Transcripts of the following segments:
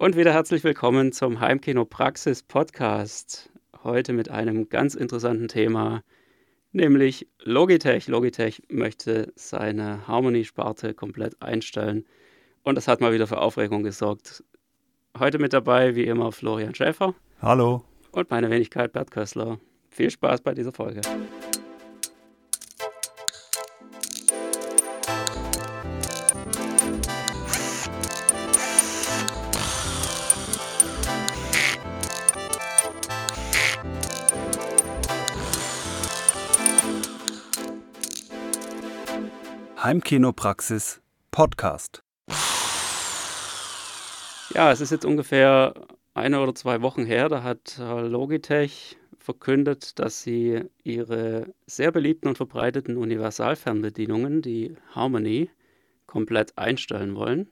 Und wieder herzlich willkommen zum Heimkino Praxis Podcast. Heute mit einem ganz interessanten Thema, nämlich Logitech. Logitech möchte seine Harmony-Sparte komplett einstellen und das hat mal wieder für Aufregung gesorgt. Heute mit dabei, wie immer, Florian Schäfer. Hallo. Und meine Wenigkeit Bert Kössler. Viel Spaß bei dieser Folge. Heimkinopraxis Podcast. Ja, es ist jetzt ungefähr eine oder zwei Wochen her, da hat Logitech verkündet, dass sie ihre sehr beliebten und verbreiteten Universalfernbedienungen, die Harmony, komplett einstellen wollen.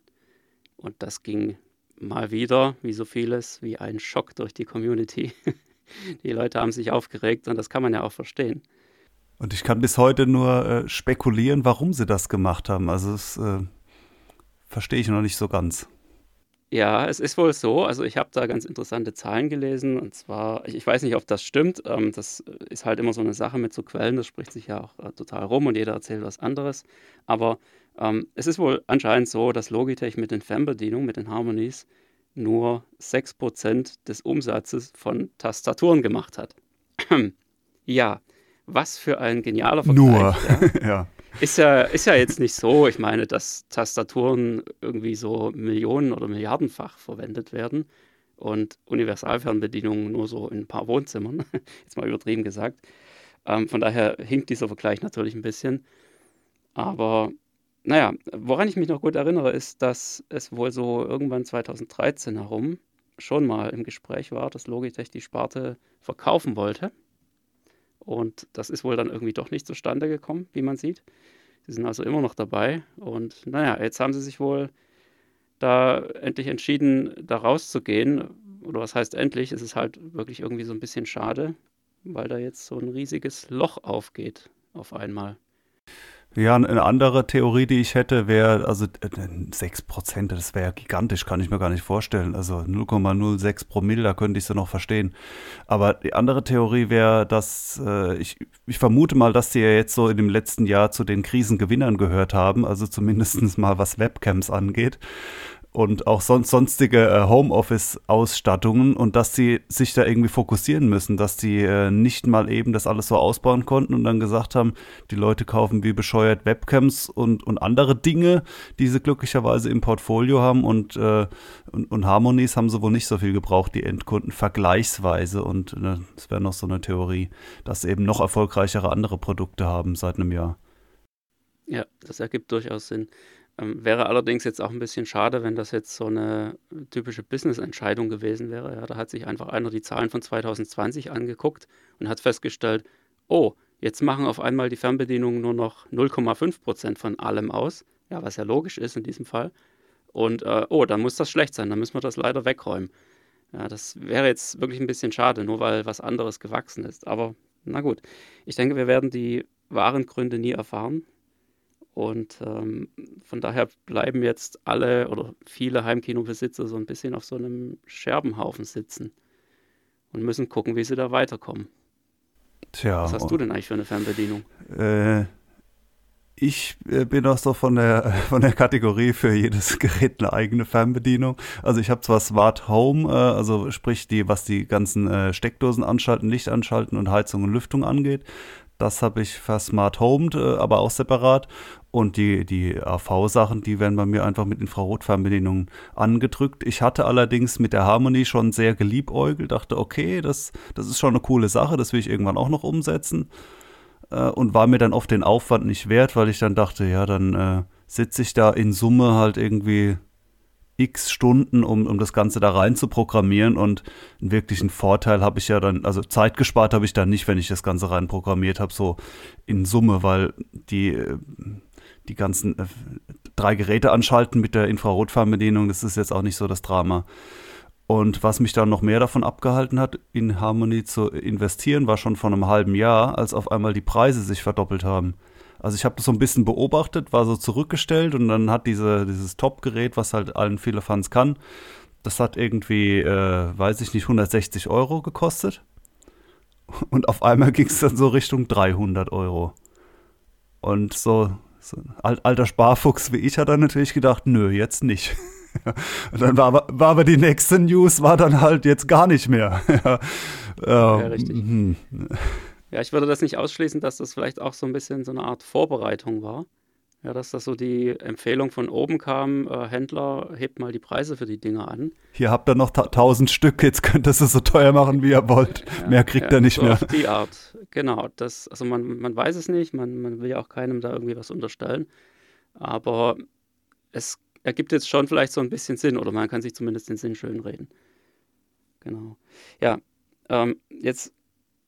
Und das ging mal wieder, wie so vieles, wie ein Schock durch die Community. Die Leute haben sich aufgeregt und das kann man ja auch verstehen. Und ich kann bis heute nur äh, spekulieren, warum sie das gemacht haben. Also das äh, verstehe ich noch nicht so ganz. Ja, es ist wohl so. Also ich habe da ganz interessante Zahlen gelesen. Und zwar, ich, ich weiß nicht, ob das stimmt. Ähm, das ist halt immer so eine Sache mit so Quellen. Das spricht sich ja auch äh, total rum und jeder erzählt was anderes. Aber ähm, es ist wohl anscheinend so, dass Logitech mit den Fernbedienungen, mit den Harmonies, nur 6% des Umsatzes von Tastaturen gemacht hat. ja, was für ein genialer Vergleich. Nur, ja. ja. Ist ja, ist ja jetzt nicht so, ich meine, dass Tastaturen irgendwie so Millionen oder Milliardenfach verwendet werden und Universalfernbedienungen nur so in ein paar Wohnzimmern, jetzt mal übertrieben gesagt. Ähm, von daher hinkt dieser Vergleich natürlich ein bisschen. Aber naja, woran ich mich noch gut erinnere, ist, dass es wohl so irgendwann 2013 herum schon mal im Gespräch war, dass Logitech die Sparte verkaufen wollte. Und das ist wohl dann irgendwie doch nicht zustande gekommen, wie man sieht. Sie sind also immer noch dabei. Und naja, jetzt haben sie sich wohl da endlich entschieden, da rauszugehen. Oder was heißt endlich? Es ist halt wirklich irgendwie so ein bisschen schade, weil da jetzt so ein riesiges Loch aufgeht auf einmal. Ja, eine andere Theorie, die ich hätte, wäre, also 6 äh, Prozent, das wäre ja gigantisch, kann ich mir gar nicht vorstellen. Also 0,06 Promille, da könnte ich sie noch verstehen. Aber die andere Theorie wäre, dass äh, ich, ich vermute mal, dass sie ja jetzt so in dem letzten Jahr zu den Krisengewinnern gehört haben, also zumindest mal was Webcams angeht und auch sonst sonstige äh, Homeoffice-Ausstattungen und dass sie sich da irgendwie fokussieren müssen, dass sie äh, nicht mal eben das alles so ausbauen konnten und dann gesagt haben, die Leute kaufen wie bescheuert Webcams und, und andere Dinge, die sie glücklicherweise im Portfolio haben und, äh, und, und Harmonies haben sie wohl nicht so viel gebraucht, die Endkunden vergleichsweise und äh, das wäre noch so eine Theorie, dass eben noch erfolgreichere andere Produkte haben seit einem Jahr. Ja, das ergibt durchaus Sinn. Ähm, wäre allerdings jetzt auch ein bisschen schade, wenn das jetzt so eine typische Business-Entscheidung gewesen wäre. Ja, da hat sich einfach einer die Zahlen von 2020 angeguckt und hat festgestellt, oh, jetzt machen auf einmal die Fernbedienungen nur noch 0,5 Prozent von allem aus. Ja, was ja logisch ist in diesem Fall. Und äh, oh, dann muss das schlecht sein, dann müssen wir das leider wegräumen. Ja, das wäre jetzt wirklich ein bisschen schade, nur weil was anderes gewachsen ist. Aber na gut, ich denke, wir werden die wahren Gründe nie erfahren. Und ähm, von daher bleiben jetzt alle oder viele Heimkinobesitzer so ein bisschen auf so einem Scherbenhaufen sitzen und müssen gucken, wie sie da weiterkommen. Tja. Was hast du denn eigentlich für eine Fernbedienung? Äh, ich äh, bin auch so von der, von der Kategorie für jedes Gerät eine eigene Fernbedienung. Also ich habe zwar Smart Home, äh, also sprich die, was die ganzen äh, Steckdosen anschalten, Licht anschalten und Heizung und Lüftung angeht. Das habe ich versmart homed, äh, aber auch separat. Und die, die AV-Sachen, die werden bei mir einfach mit Infrarotfernbedienungen angedrückt. Ich hatte allerdings mit der Harmony schon sehr geliebäugelt, dachte, okay, das, das ist schon eine coole Sache, das will ich irgendwann auch noch umsetzen. Äh, und war mir dann oft den Aufwand nicht wert, weil ich dann dachte, ja, dann äh, sitze ich da in Summe halt irgendwie x Stunden, um, um das Ganze da rein zu programmieren und einen wirklichen Vorteil habe ich ja dann, also Zeit gespart habe ich dann nicht, wenn ich das Ganze rein programmiert habe, so in Summe, weil die, die ganzen äh, drei Geräte anschalten mit der Infrarotfernbedienung, das ist jetzt auch nicht so das Drama. Und was mich dann noch mehr davon abgehalten hat, in Harmony zu investieren, war schon vor einem halben Jahr, als auf einmal die Preise sich verdoppelt haben. Also ich habe das so ein bisschen beobachtet, war so zurückgestellt und dann hat diese, dieses Top-Gerät, was halt allen viele Fans kann, das hat irgendwie, äh, weiß ich nicht, 160 Euro gekostet. Und auf einmal ging es dann so Richtung 300 Euro. Und so, so ein alter Sparfuchs wie ich hat dann natürlich gedacht, nö, jetzt nicht. Und dann war aber, war aber die nächste News, war dann halt jetzt gar nicht mehr. ja, ja, richtig. Ja, ich würde das nicht ausschließen, dass das vielleicht auch so ein bisschen so eine Art Vorbereitung war. Ja, dass das so die Empfehlung von oben kam, äh, Händler, hebt mal die Preise für die Dinger an. Hier habt ihr noch tausend Stück, jetzt könnt ihr es so teuer machen, wie ihr wollt. Ja, mehr kriegt ja, ihr nicht so mehr. Auf die Art, genau. Das, also man, man weiß es nicht, man, man will ja auch keinem da irgendwie was unterstellen. Aber es ergibt jetzt schon vielleicht so ein bisschen Sinn oder man kann sich zumindest den Sinn schön reden. Genau. Ja, ähm, jetzt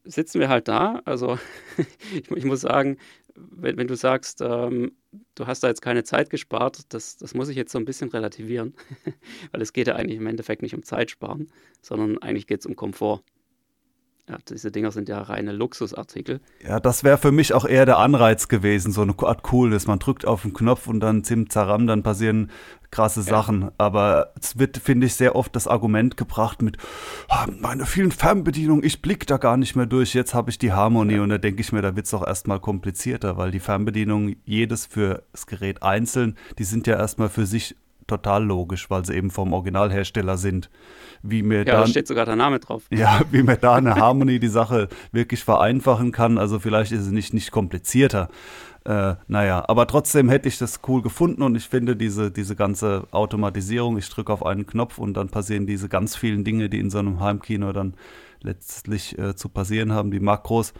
sitzen wir halt da. Also ich, ich, muss sagen, wenn, wenn du sagst, ähm, du hast da jetzt keine Zeit gespart, das, das muss ich jetzt so ein bisschen relativieren, weil es geht ja eigentlich im Endeffekt nicht um Zeit sparen, sondern eigentlich geht es um Komfort. Ja, diese Dinger sind ja reine Luxusartikel. Ja, das wäre für mich auch eher der Anreiz gewesen, so eine Art Coolness. Man drückt auf den Knopf und dann zim zaram, dann passieren krasse ja. Sachen. Aber es wird, finde ich, sehr oft das Argument gebracht mit, oh, meine vielen Fernbedienungen, ich blick da gar nicht mehr durch, jetzt habe ich die Harmonie. Ja. Und da denke ich mir, da wird es doch erstmal komplizierter, weil die Fernbedienungen, jedes für das Gerät einzeln, die sind ja erstmal für sich total logisch, weil sie eben vom Originalhersteller sind. Wie mir ja, da steht sogar der Name drauf. Ja, wie mir da eine Harmony die Sache wirklich vereinfachen kann. Also vielleicht ist es nicht, nicht komplizierter. Äh, naja, aber trotzdem hätte ich das cool gefunden und ich finde diese, diese ganze Automatisierung, ich drücke auf einen Knopf und dann passieren diese ganz vielen Dinge, die in so einem Heimkino dann letztlich äh, zu passieren haben, die Makros,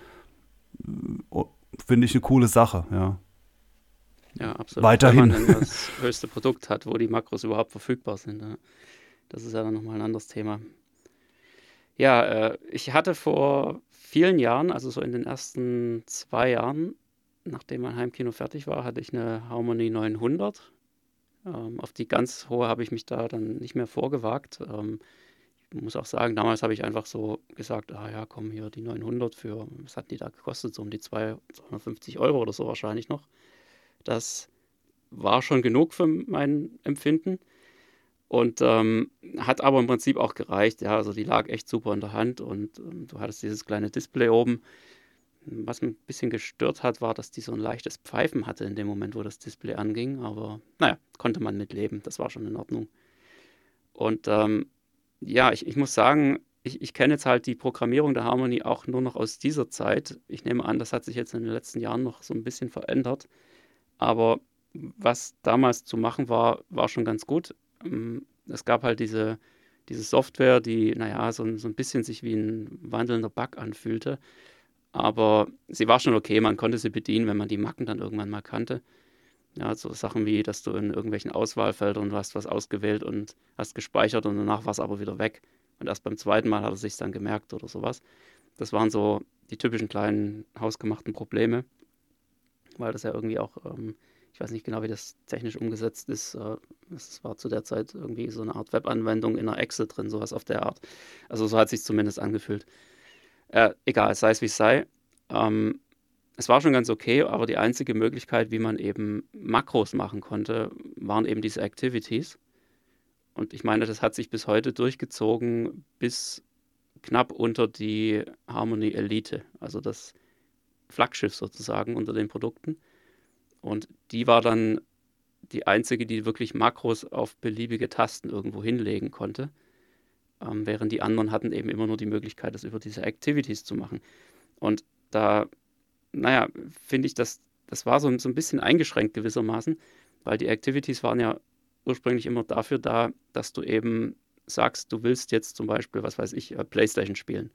äh, finde ich eine coole Sache, ja. Ja, absolut. Weiterhin. Wenn man das höchste Produkt hat, wo die Makros überhaupt verfügbar sind. Das ist ja dann nochmal ein anderes Thema. Ja, äh, ich hatte vor vielen Jahren, also so in den ersten zwei Jahren, nachdem mein Heimkino fertig war, hatte ich eine Harmony 900. Ähm, auf die ganz hohe habe ich mich da dann nicht mehr vorgewagt. Ähm, ich muss auch sagen, damals habe ich einfach so gesagt, ah ja, komm hier, die 900 für, was hat die da gekostet? So um die 250 Euro oder so wahrscheinlich noch. Das war schon genug für mein Empfinden und ähm, hat aber im Prinzip auch gereicht. Ja, also die lag echt super in der Hand und ähm, du hattest dieses kleine Display oben. Was mich ein bisschen gestört hat, war, dass die so ein leichtes Pfeifen hatte in dem Moment, wo das Display anging. Aber naja, konnte man mitleben. Das war schon in Ordnung. Und ähm, ja, ich, ich muss sagen, ich, ich kenne jetzt halt die Programmierung der Harmony auch nur noch aus dieser Zeit. Ich nehme an, das hat sich jetzt in den letzten Jahren noch so ein bisschen verändert. Aber was damals zu machen war, war schon ganz gut. Ähm, es gab halt diese, diese Software, die, naja, so, so ein bisschen sich wie ein wandelnder Bug anfühlte. Aber sie war schon okay, man konnte sie bedienen, wenn man die Macken dann irgendwann mal kannte. Ja, so Sachen wie, dass du in irgendwelchen Auswahlfeldern hast was ausgewählt und hast gespeichert und danach war es aber wieder weg. Und erst beim zweiten Mal hat er sich dann gemerkt oder sowas. Das waren so die typischen kleinen hausgemachten Probleme weil das ja irgendwie auch, ähm, ich weiß nicht genau, wie das technisch umgesetzt ist. Äh, es war zu der Zeit irgendwie so eine Art Webanwendung in einer Excel drin, sowas auf der Art. Also so hat sich zumindest angefühlt. Äh, egal, sei es wie es sei. Ähm, es war schon ganz okay, aber die einzige Möglichkeit, wie man eben Makros machen konnte, waren eben diese Activities. Und ich meine, das hat sich bis heute durchgezogen bis knapp unter die Harmony Elite. Also das Flaggschiff sozusagen unter den Produkten. Und die war dann die einzige, die wirklich Makros auf beliebige Tasten irgendwo hinlegen konnte. Ähm, während die anderen hatten eben immer nur die Möglichkeit, das über diese Activities zu machen. Und da, naja, finde ich, dass das war so, so ein bisschen eingeschränkt gewissermaßen, weil die Activities waren ja ursprünglich immer dafür da, dass du eben sagst, du willst jetzt zum Beispiel, was weiß ich, äh, PlayStation spielen.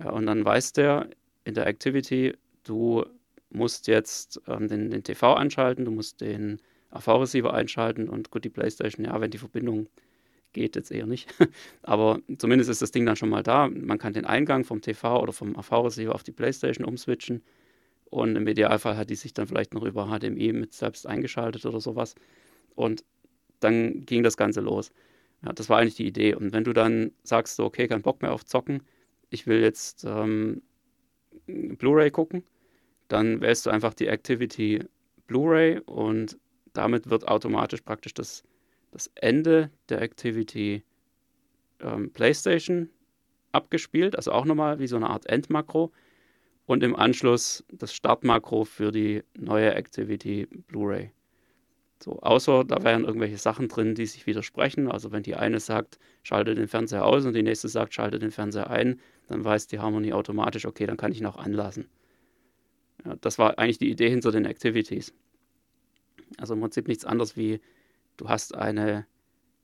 Ja, und dann weiß der in der Activity, du musst jetzt ähm, den, den, TV anschalten, du musst den AV-Receiver einschalten und gut, die PlayStation, ja, wenn die Verbindung geht, jetzt eher nicht. Aber zumindest ist das Ding dann schon mal da. Man kann den Eingang vom TV oder vom AV-Receiver auf die PlayStation umswitchen. Und im Idealfall hat die sich dann vielleicht noch über HDMI mit selbst eingeschaltet oder sowas. Und dann ging das Ganze los. Ja, das war eigentlich die Idee. Und wenn du dann sagst, so, okay, kein Bock mehr auf Zocken, ich will jetzt ähm, Blu-ray gucken, dann wählst du einfach die Activity Blu-ray und damit wird automatisch praktisch das, das Ende der Activity ähm, PlayStation abgespielt, also auch nochmal wie so eine Art Endmakro und im Anschluss das Startmakro für die neue Activity Blu-ray. So, außer da wären irgendwelche Sachen drin, die sich widersprechen. Also wenn die eine sagt, schalte den Fernseher aus und die nächste sagt, schalte den Fernseher ein, dann weiß die Harmonie automatisch, okay, dann kann ich ihn auch anlassen. Ja, das war eigentlich die Idee hinter den Activities. Also im Prinzip nichts anderes wie, du hast eine,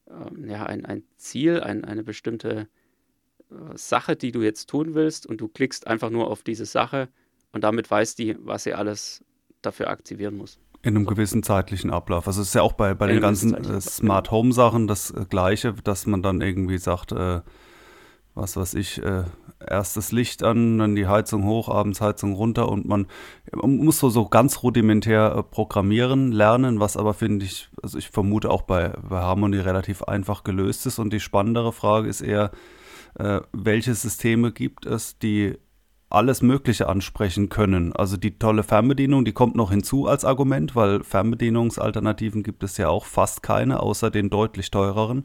ähm, ja, ein, ein Ziel, ein, eine bestimmte äh, Sache, die du jetzt tun willst und du klickst einfach nur auf diese Sache und damit weiß die, was sie alles dafür aktivieren muss. In einem gewissen zeitlichen Ablauf. Also es ist ja auch bei, bei den ganzen äh, Smart Home Sachen das äh, Gleiche, dass man dann irgendwie sagt, äh, was weiß ich, äh, erstes Licht an, dann die Heizung hoch, abends Heizung runter und man, man muss so, so ganz rudimentär äh, programmieren lernen, was aber finde ich, also ich vermute auch bei, bei Harmony relativ einfach gelöst ist und die spannendere Frage ist eher, äh, welche Systeme gibt es, die alles Mögliche ansprechen können. Also die tolle Fernbedienung, die kommt noch hinzu als Argument, weil Fernbedienungsalternativen gibt es ja auch fast keine, außer den deutlich teureren.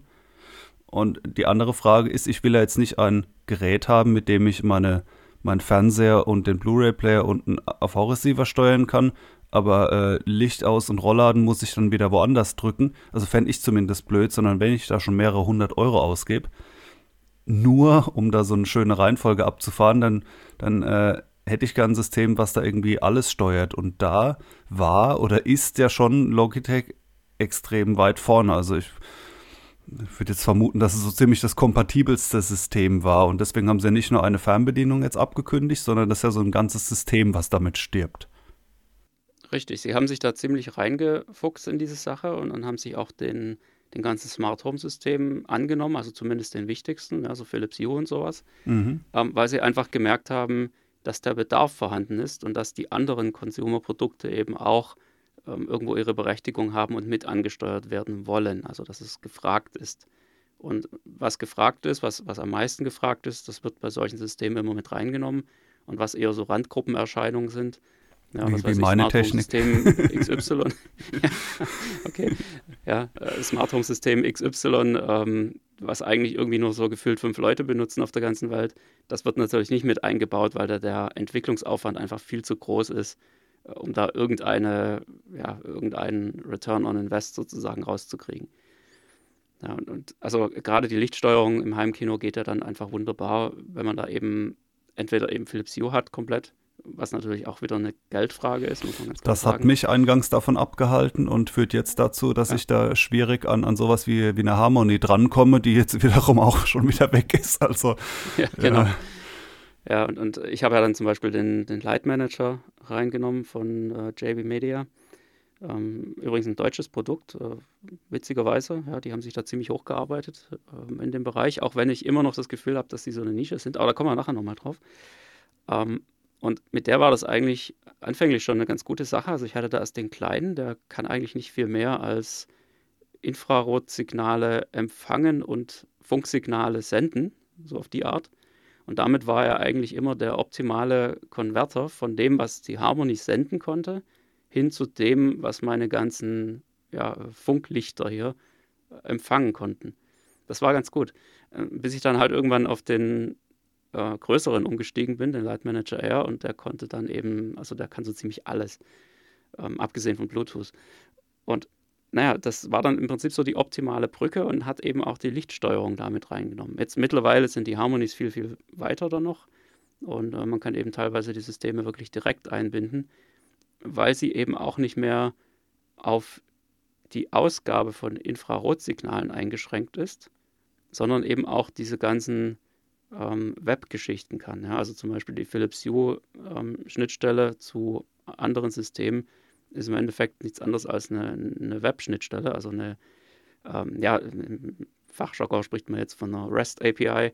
Und die andere Frage ist, ich will ja jetzt nicht ein Gerät haben, mit dem ich meine, meinen Fernseher und den Blu-ray-Player und einen AV-Receiver steuern kann, aber äh, Licht aus und Rollladen muss ich dann wieder woanders drücken. Also fände ich zumindest blöd, sondern wenn ich da schon mehrere hundert Euro ausgebe, nur um da so eine schöne Reihenfolge abzufahren, dann, dann äh, hätte ich gern ein System, was da irgendwie alles steuert. Und da war oder ist ja schon Logitech extrem weit vorne. Also ich, ich würde jetzt vermuten, dass es so ziemlich das kompatibelste System war. Und deswegen haben sie ja nicht nur eine Fernbedienung jetzt abgekündigt, sondern das ist ja so ein ganzes System, was damit stirbt. Richtig, sie haben sich da ziemlich reingefuchst in diese Sache und, und haben sich auch den den ganzen Smart Home System angenommen, also zumindest den wichtigsten, also Philips Hue und sowas, mhm. ähm, weil sie einfach gemerkt haben, dass der Bedarf vorhanden ist und dass die anderen Consumer-Produkte eben auch ähm, irgendwo ihre Berechtigung haben und mit angesteuert werden wollen, also dass es gefragt ist. Und was gefragt ist, was, was am meisten gefragt ist, das wird bei solchen Systemen immer mit reingenommen. Und was eher so Randgruppenerscheinungen sind, ja, wie, wie meine Technik. System XY. ja, okay. Ja, äh, Smart Home System XY, ähm, was eigentlich irgendwie nur so gefühlt fünf Leute benutzen auf der ganzen Welt, das wird natürlich nicht mit eingebaut, weil da der Entwicklungsaufwand einfach viel zu groß ist, um da irgendeine, ja, irgendeinen Return on Invest sozusagen rauszukriegen. Ja, und, und also gerade die Lichtsteuerung im Heimkino geht ja dann einfach wunderbar, wenn man da eben entweder eben Philips Hue hat komplett was natürlich auch wieder eine Geldfrage ist, Das hat mich eingangs davon abgehalten und führt jetzt dazu, dass ja. ich da schwierig an, an sowas wie, wie eine Harmonie drankomme, die jetzt wiederum auch schon wieder weg ist. Also, ja, genau. Ja, ja und, und ich habe ja dann zum Beispiel den, den Light Manager reingenommen von äh, JB Media. Ähm, übrigens ein deutsches Produkt, äh, witzigerweise. Ja, die haben sich da ziemlich hochgearbeitet äh, in dem Bereich, auch wenn ich immer noch das Gefühl habe, dass sie so eine Nische sind. Aber da kommen wir nachher nochmal drauf. Ähm, und mit der war das eigentlich anfänglich schon eine ganz gute Sache. Also ich hatte da erst den kleinen, der kann eigentlich nicht viel mehr als Infrarotsignale empfangen und Funksignale senden, so auf die Art. Und damit war er eigentlich immer der optimale Konverter von dem, was die Harmony senden konnte, hin zu dem, was meine ganzen ja, Funklichter hier empfangen konnten. Das war ganz gut. Äh, bis ich dann halt irgendwann auf den äh, größeren umgestiegen bin, den Light Manager Air, und der konnte dann eben, also der kann so ziemlich alles, ähm, abgesehen von Bluetooth. Und naja, das war dann im Prinzip so die optimale Brücke und hat eben auch die Lichtsteuerung damit reingenommen. Jetzt mittlerweile sind die Harmonies viel, viel weiter da noch und äh, man kann eben teilweise die Systeme wirklich direkt einbinden, weil sie eben auch nicht mehr auf die Ausgabe von Infrarotsignalen eingeschränkt ist, sondern eben auch diese ganzen ähm, Web-Geschichten kann. Ja? Also zum Beispiel die Philips Hue-Schnittstelle ähm, zu anderen Systemen ist im Endeffekt nichts anderes als eine, eine Web-Schnittstelle, also eine, ähm, ja, im Fachjargon spricht man jetzt von einer REST-API.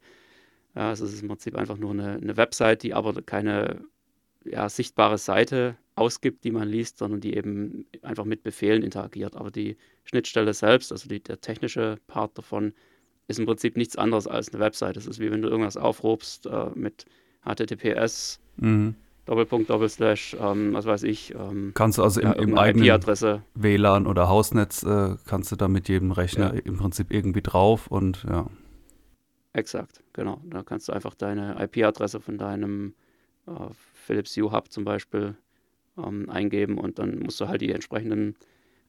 Ja, also es ist im Prinzip einfach nur eine, eine Website, die aber keine ja, sichtbare Seite ausgibt, die man liest, sondern die eben einfach mit Befehlen interagiert. Aber die Schnittstelle selbst, also die, der technische Part davon, ist im Prinzip nichts anderes als eine Website. Es ist wie wenn du irgendwas aufrufst äh, mit HTTPS, mhm. Doppelpunkt, Doppelslash, ähm, was weiß ich. Ähm, kannst du also ja, im, im eigenen WLAN oder Hausnetz, äh, kannst du da mit jedem Rechner ja. im Prinzip irgendwie drauf und ja. Exakt, genau. Da kannst du einfach deine IP-Adresse von deinem äh, Philips Hue Hub zum Beispiel ähm, eingeben und dann musst du halt die entsprechenden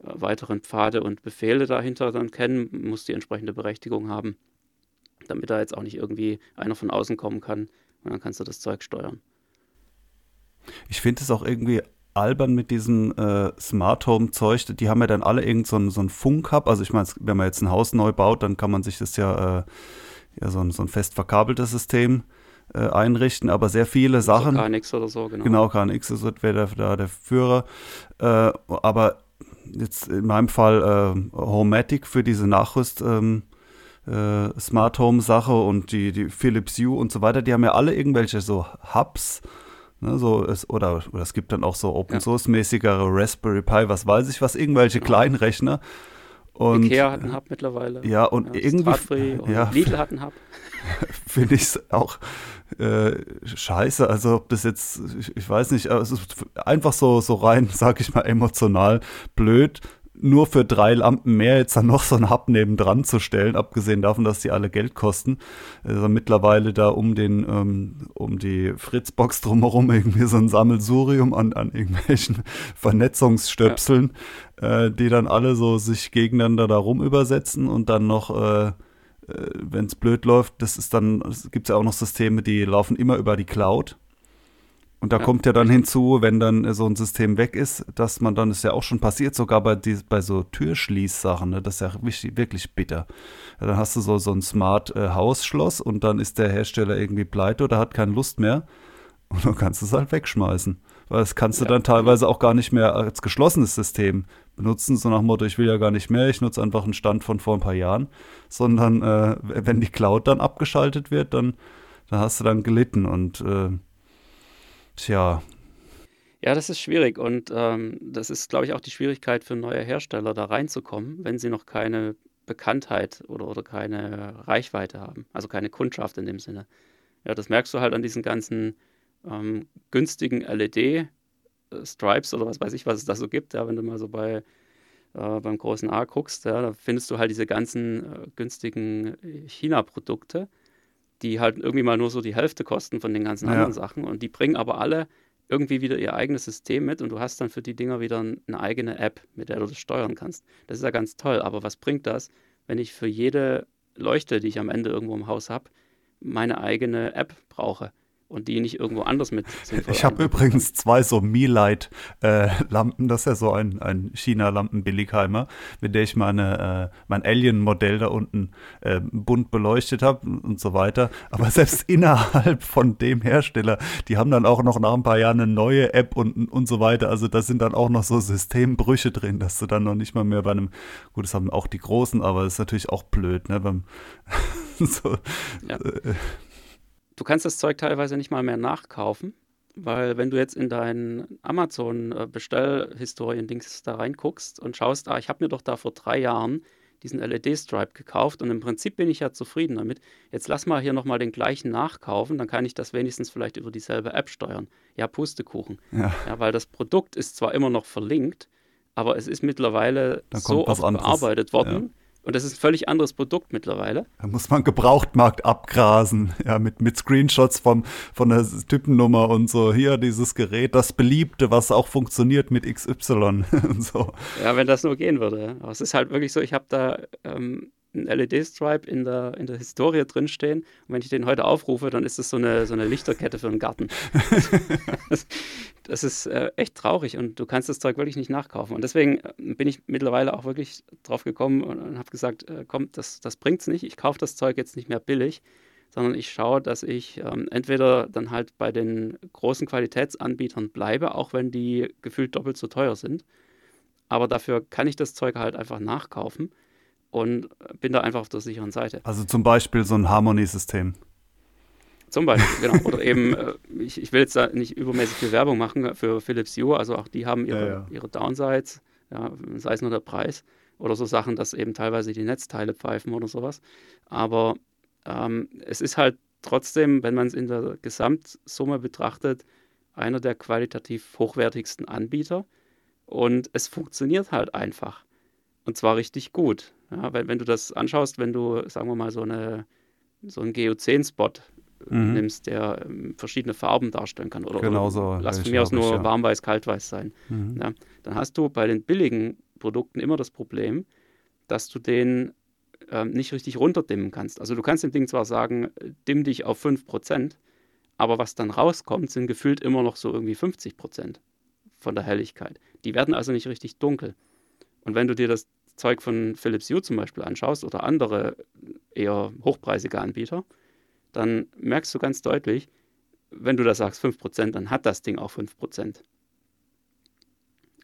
äh, weiteren Pfade und Befehle dahinter dann kennen, musst die entsprechende Berechtigung haben, damit da jetzt auch nicht irgendwie einer von außen kommen kann und dann kannst du das Zeug steuern. Ich finde es auch irgendwie albern mit diesem äh, Smart Home Zeug. Die haben ja dann alle irgend so ein, so Funk-Hub. Also ich meine, wenn man jetzt ein Haus neu baut, dann kann man sich das ja, äh, ja so, ein, so ein fest verkabeltes System äh, einrichten. Aber sehr viele Sachen. Also KNX oder so, genau. Genau, KNX wäre da der Führer. Äh, aber jetzt in meinem Fall äh, Homematic für diese Nachrüst. Ähm, äh, Smart Home Sache und die, die Philips Hue und so weiter, die haben ja alle irgendwelche so Hubs, Ne, so ist, oder, oder es gibt dann auch so Open Source mäßigere Raspberry Pi, was weiß ich was, irgendwelche kleinen Rechner. Und, Ikea hat einen Hub mittlerweile. Ja, und ja, irgendwie. Ja, Lidl hat einen Hub. Finde ich es auch äh, scheiße. Also, ob das jetzt, ich, ich weiß nicht, also einfach so, so rein, sag ich mal, emotional blöd, nur für drei Lampen mehr jetzt dann noch so ein Hub nebendran zu stellen, abgesehen davon, dass die alle Geld kosten. Also mittlerweile da um den, ähm, um die Fritzbox drumherum irgendwie so ein Sammelsurium an, an irgendwelchen Vernetzungsstöpseln, ja. äh, die dann alle so sich gegeneinander darum übersetzen und dann noch äh, äh wenn es blöd läuft, das ist dann, gibt es ja auch noch Systeme, die laufen immer über die Cloud. Und da ja. kommt ja dann hinzu, wenn dann so ein System weg ist, dass man dann, ist ja auch schon passiert, sogar bei, die, bei so Türschließsachen, ne, das ist ja wirklich, wirklich bitter. Ja, dann hast du so, so ein Smart äh, Hausschloss und dann ist der Hersteller irgendwie pleite oder hat keine Lust mehr und dann kannst du es halt wegschmeißen. Weil das kannst du ja. dann teilweise auch gar nicht mehr als geschlossenes System benutzen, so nach dem Motto, ich will ja gar nicht mehr, ich nutze einfach einen Stand von vor ein paar Jahren, sondern äh, wenn die Cloud dann abgeschaltet wird, dann, dann hast du dann gelitten und äh, Tja. Ja, das ist schwierig und ähm, das ist, glaube ich, auch die Schwierigkeit für neue Hersteller, da reinzukommen, wenn sie noch keine Bekanntheit oder, oder keine Reichweite haben, also keine Kundschaft in dem Sinne. Ja, das merkst du halt an diesen ganzen ähm, günstigen LED-Stripes oder was weiß ich, was es da so gibt, ja, wenn du mal so bei äh, beim großen A guckst, ja, da findest du halt diese ganzen äh, günstigen China-Produkte die halt irgendwie mal nur so die Hälfte kosten von den ganzen ja. anderen Sachen. Und die bringen aber alle irgendwie wieder ihr eigenes System mit und du hast dann für die Dinger wieder eine eigene App, mit der du das steuern kannst. Das ist ja ganz toll, aber was bringt das, wenn ich für jede Leuchte, die ich am Ende irgendwo im Haus habe, meine eigene App brauche? Und die nicht irgendwo anders mit sinnvoll Ich habe übrigens zwei so Me-Light-Lampen, äh, das ist ja so ein, ein China-Lampen-Billigheimer, mit der ich meine, äh, mein Alien-Modell da unten äh, bunt beleuchtet habe und so weiter. Aber selbst innerhalb von dem Hersteller, die haben dann auch noch nach ein paar Jahren eine neue App und, und so weiter. Also da sind dann auch noch so Systembrüche drin, dass du dann noch nicht mal mehr bei einem, gut, das haben auch die Großen, aber das ist natürlich auch blöd, ne? Beim, so, ja. äh, du kannst das Zeug teilweise nicht mal mehr nachkaufen, weil wenn du jetzt in deinen Amazon-Bestellhistorien-Dings da reinguckst und schaust, ah, ich habe mir doch da vor drei Jahren diesen LED-Stripe gekauft und im Prinzip bin ich ja zufrieden damit. Jetzt lass mal hier nochmal den gleichen nachkaufen, dann kann ich das wenigstens vielleicht über dieselbe App steuern. Ja, Pustekuchen. Ja. ja weil das Produkt ist zwar immer noch verlinkt, aber es ist mittlerweile so oft bearbeitet worden. Ja und das ist ein völlig anderes Produkt mittlerweile. Da muss man Gebrauchtmarkt abgrasen, ja, mit, mit Screenshots vom, von der Typennummer und so. Hier dieses Gerät, das beliebte, was auch funktioniert mit XY und so. Ja, wenn das nur gehen würde. Aber es ist halt wirklich so, ich habe da ähm, ein LED-Stripe in der, in der Historie drinstehen. Und wenn ich den heute aufrufe, dann ist es so eine, so eine Lichterkette für einen Garten. das, das ist äh, echt traurig und du kannst das Zeug wirklich nicht nachkaufen. Und deswegen äh, bin ich mittlerweile auch wirklich drauf gekommen und, und habe gesagt, äh, komm, das, das es nicht. Ich kaufe das Zeug jetzt nicht mehr billig, sondern ich schaue, dass ich ähm, entweder dann halt bei den großen Qualitätsanbietern bleibe, auch wenn die gefühlt doppelt so teuer sind. Aber dafür kann ich das Zeug halt einfach nachkaufen und bin da einfach auf der sicheren Seite. Also zum Beispiel so ein Harmony-System. Zum Beispiel, genau. Oder eben, äh, ich, ich, will jetzt da nicht übermäßig viel Werbung machen für Philips Hue, also auch die haben ihre, ja, ja. ihre Downsides, ja, sei es nur der Preis oder so Sachen, dass eben teilweise die Netzteile pfeifen oder sowas. Aber ähm, es ist halt trotzdem, wenn man es in der Gesamtsumme betrachtet, einer der qualitativ hochwertigsten Anbieter und es funktioniert halt einfach. Und zwar richtig gut. Ja, wenn, wenn du das anschaust, wenn du, sagen wir mal, so eine so einen GO10-Spot mhm. nimmst, der ähm, verschiedene Farben darstellen kann. Oder, genau so. lass von mir aus nur ja. warmweiß, kaltweiß sein. Mhm. Ja, dann hast du bei den billigen Produkten immer das Problem, dass du den ähm, nicht richtig runterdimmen kannst. Also du kannst dem Ding zwar sagen, dimm dich auf 5%, aber was dann rauskommt, sind gefühlt immer noch so irgendwie 50% von der Helligkeit. Die werden also nicht richtig dunkel. Und wenn du dir das Zeug von Philips Hue zum Beispiel anschaust oder andere eher hochpreisige Anbieter, dann merkst du ganz deutlich, wenn du da sagst 5%, dann hat das Ding auch 5%.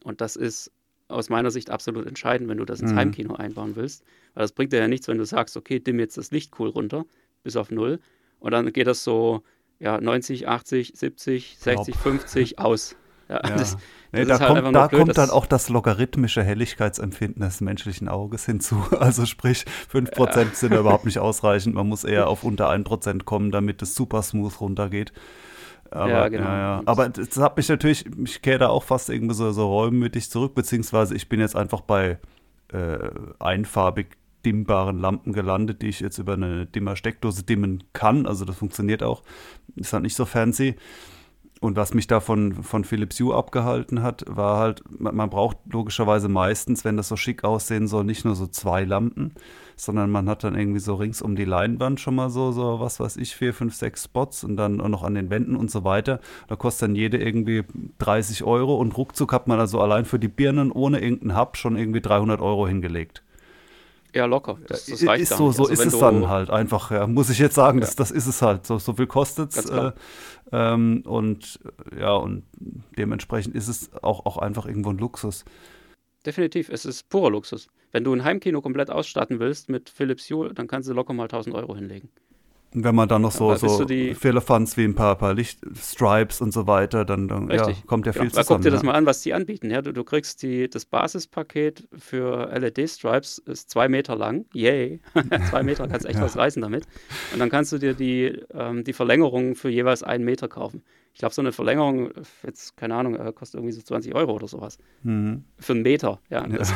Und das ist aus meiner Sicht absolut entscheidend, wenn du das ins mhm. Heimkino einbauen willst. Weil das bringt dir ja nichts, wenn du sagst, okay, dimm jetzt das Licht cool runter, bis auf null. Und dann geht das so ja, 90, 80, 70, 60, Glaub. 50 aus. Ja, ja. Das, nee, da, halt kommt, da blöd, kommt, dann auch das logarithmische Helligkeitsempfinden des menschlichen Auges hinzu. Also sprich, 5% ja. sind überhaupt nicht ausreichend. Man muss eher auf unter 1% kommen, damit es super smooth runtergeht. Aber, ja, genau. Ja, ja. Aber das hat mich natürlich, ich kehre da auch fast irgendwie so, so räumütig zurück, beziehungsweise ich bin jetzt einfach bei äh, einfarbig dimmbaren Lampen gelandet, die ich jetzt über eine Dimmer-Steckdose dimmen kann. Also das funktioniert auch. Ist halt nicht so fancy. Und was mich da von, von Philips Hue abgehalten hat, war halt, man, man, braucht logischerweise meistens, wenn das so schick aussehen soll, nicht nur so zwei Lampen, sondern man hat dann irgendwie so rings um die Leinwand schon mal so, so was weiß ich, vier, fünf, sechs Spots und dann noch an den Wänden und so weiter. Da kostet dann jede irgendwie 30 Euro und ruckzuck hat man also allein für die Birnen ohne irgendeinen Hub schon irgendwie 300 Euro hingelegt. Ja, locker. Das, das reicht ist so, so also ist es dann halt einfach, ja, muss ich jetzt sagen, ja. das, das ist es halt. So, so viel kostet es. Äh, ähm, und ja, und dementsprechend ist es auch, auch einfach irgendwo ein Luxus. Definitiv, es ist purer Luxus. Wenn du ein Heimkino komplett ausstatten willst mit Philips Hue, dann kannst du locker mal 1000 Euro hinlegen. Wenn man dann noch so, so Firlefanz wie ein paar, paar Lichtstripes und so weiter, dann, dann ja, kommt ja viel genau. zusammen. Guck dir ja. das mal an, was die anbieten. Ja, du, du kriegst die, das Basispaket für LED-Stripes, ist zwei Meter lang. Yay! zwei Meter, kannst echt ja. was reißen damit. Und dann kannst du dir die, ähm, die Verlängerung für jeweils einen Meter kaufen. Ich glaube, so eine Verlängerung, jetzt, keine Ahnung, äh, kostet irgendwie so 20 Euro oder sowas. Mhm. Für einen Meter, ja. Das,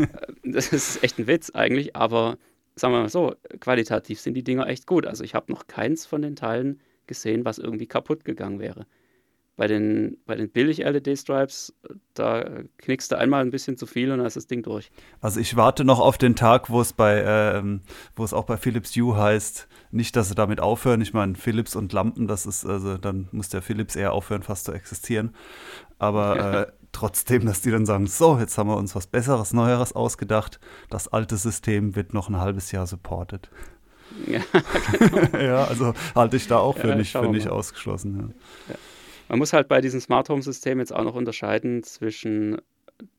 das ist echt ein Witz eigentlich, aber sagen wir mal so, qualitativ sind die Dinger echt gut. Also ich habe noch keins von den Teilen gesehen, was irgendwie kaputt gegangen wäre. Bei den, bei den Billig-LED-Stripes, da knickst du einmal ein bisschen zu viel und dann ist das Ding durch. Also ich warte noch auf den Tag, wo es bei, ähm, wo es auch bei Philips Hue heißt, nicht, dass sie damit aufhören. Ich meine, Philips und Lampen, das ist, also dann muss der Philips eher aufhören, fast zu existieren. Aber äh, trotzdem, dass die dann sagen, so, jetzt haben wir uns was Besseres, Neueres ausgedacht. Das alte System wird noch ein halbes Jahr supported. Ja, genau. ja also halte ich da auch für ja, nicht, für nicht ausgeschlossen. Ja. Man muss halt bei diesem Smart Home System jetzt auch noch unterscheiden zwischen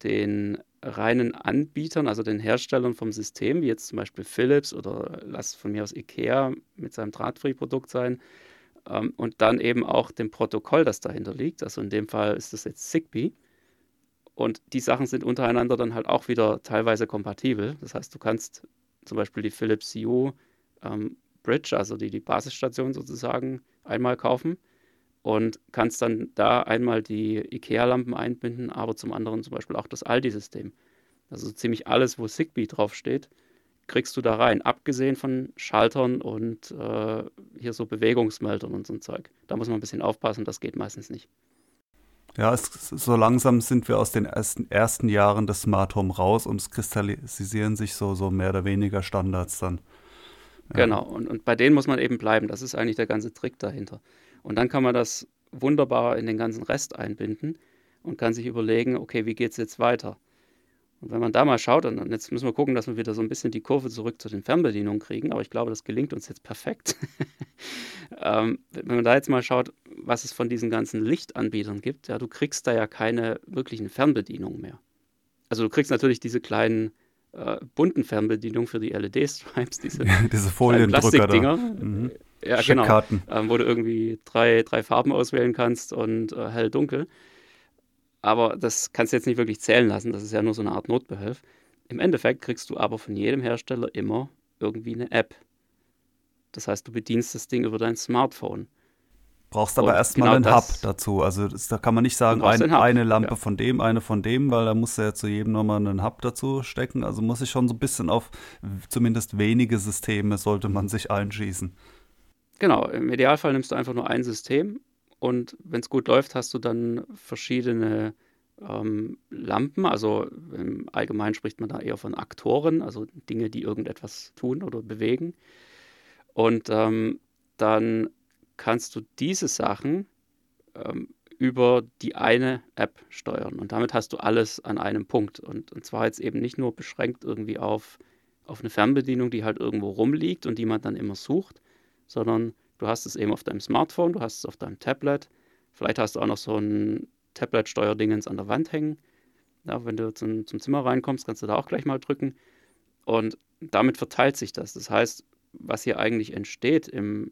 den reinen Anbietern, also den Herstellern vom System, wie jetzt zum Beispiel Philips oder lass von mir aus IKEA mit seinem Drahtfree-Produkt sein, ähm, und dann eben auch dem Protokoll, das dahinter liegt. Also in dem Fall ist das jetzt Zigbee. Und die Sachen sind untereinander dann halt auch wieder teilweise kompatibel. Das heißt, du kannst zum Beispiel die Philips Hue ähm, Bridge, also die, die Basisstation sozusagen, einmal kaufen und kannst dann da einmal die IKEA-Lampen einbinden, aber zum anderen zum Beispiel auch das Aldi-System. Also ziemlich alles, wo Zigbee draufsteht, kriegst du da rein, abgesehen von Schaltern und äh, hier so Bewegungsmeldern und so ein Zeug. Da muss man ein bisschen aufpassen, das geht meistens nicht. Ja, es, so langsam sind wir aus den ersten, ersten Jahren des Smart Home raus und es kristallisieren sich so, so mehr oder weniger Standards dann. Ja. Genau, und, und bei denen muss man eben bleiben. Das ist eigentlich der ganze Trick dahinter. Und dann kann man das wunderbar in den ganzen Rest einbinden und kann sich überlegen, okay, wie geht es jetzt weiter? Und wenn man da mal schaut, und jetzt müssen wir gucken, dass wir wieder so ein bisschen die Kurve zurück zu den Fernbedienungen kriegen, aber ich glaube, das gelingt uns jetzt perfekt. ähm, wenn man da jetzt mal schaut, was es von diesen ganzen Lichtanbietern gibt, ja, du kriegst da ja keine wirklichen Fernbedienungen mehr. Also du kriegst natürlich diese kleinen äh, bunten Fernbedienungen für die LED-Stripes, diese, diese Foliendrücker Mhm. Ja, genau. Ähm, wo du irgendwie drei, drei Farben auswählen kannst und äh, hell, dunkel aber das kannst du jetzt nicht wirklich zählen lassen, das ist ja nur so eine Art Notbehelf. Im Endeffekt kriegst du aber von jedem Hersteller immer irgendwie eine App. Das heißt, du bedienst das Ding über dein Smartphone. Brauchst aber erstmal genau einen Hub dazu. Also das, da kann man nicht sagen, ein, eine Lampe ja. von dem, eine von dem, weil da muss ja zu jedem nochmal einen Hub dazu stecken. Also muss ich schon so ein bisschen auf zumindest wenige Systeme sollte man sich einschießen. Genau, im Idealfall nimmst du einfach nur ein System und wenn es gut läuft, hast du dann verschiedene ähm, Lampen. Also im Allgemeinen spricht man da eher von Aktoren, also Dinge, die irgendetwas tun oder bewegen. Und ähm, dann kannst du diese Sachen ähm, über die eine App steuern. Und damit hast du alles an einem Punkt. Und, und zwar jetzt eben nicht nur beschränkt irgendwie auf, auf eine Fernbedienung, die halt irgendwo rumliegt und die man dann immer sucht, sondern du hast es eben auf deinem Smartphone, du hast es auf deinem Tablet. Vielleicht hast du auch noch so ein Tablet-Steuerdingens an der Wand hängen. Ja, wenn du zum, zum Zimmer reinkommst, kannst du da auch gleich mal drücken. Und damit verteilt sich das. Das heißt, was hier eigentlich entsteht im,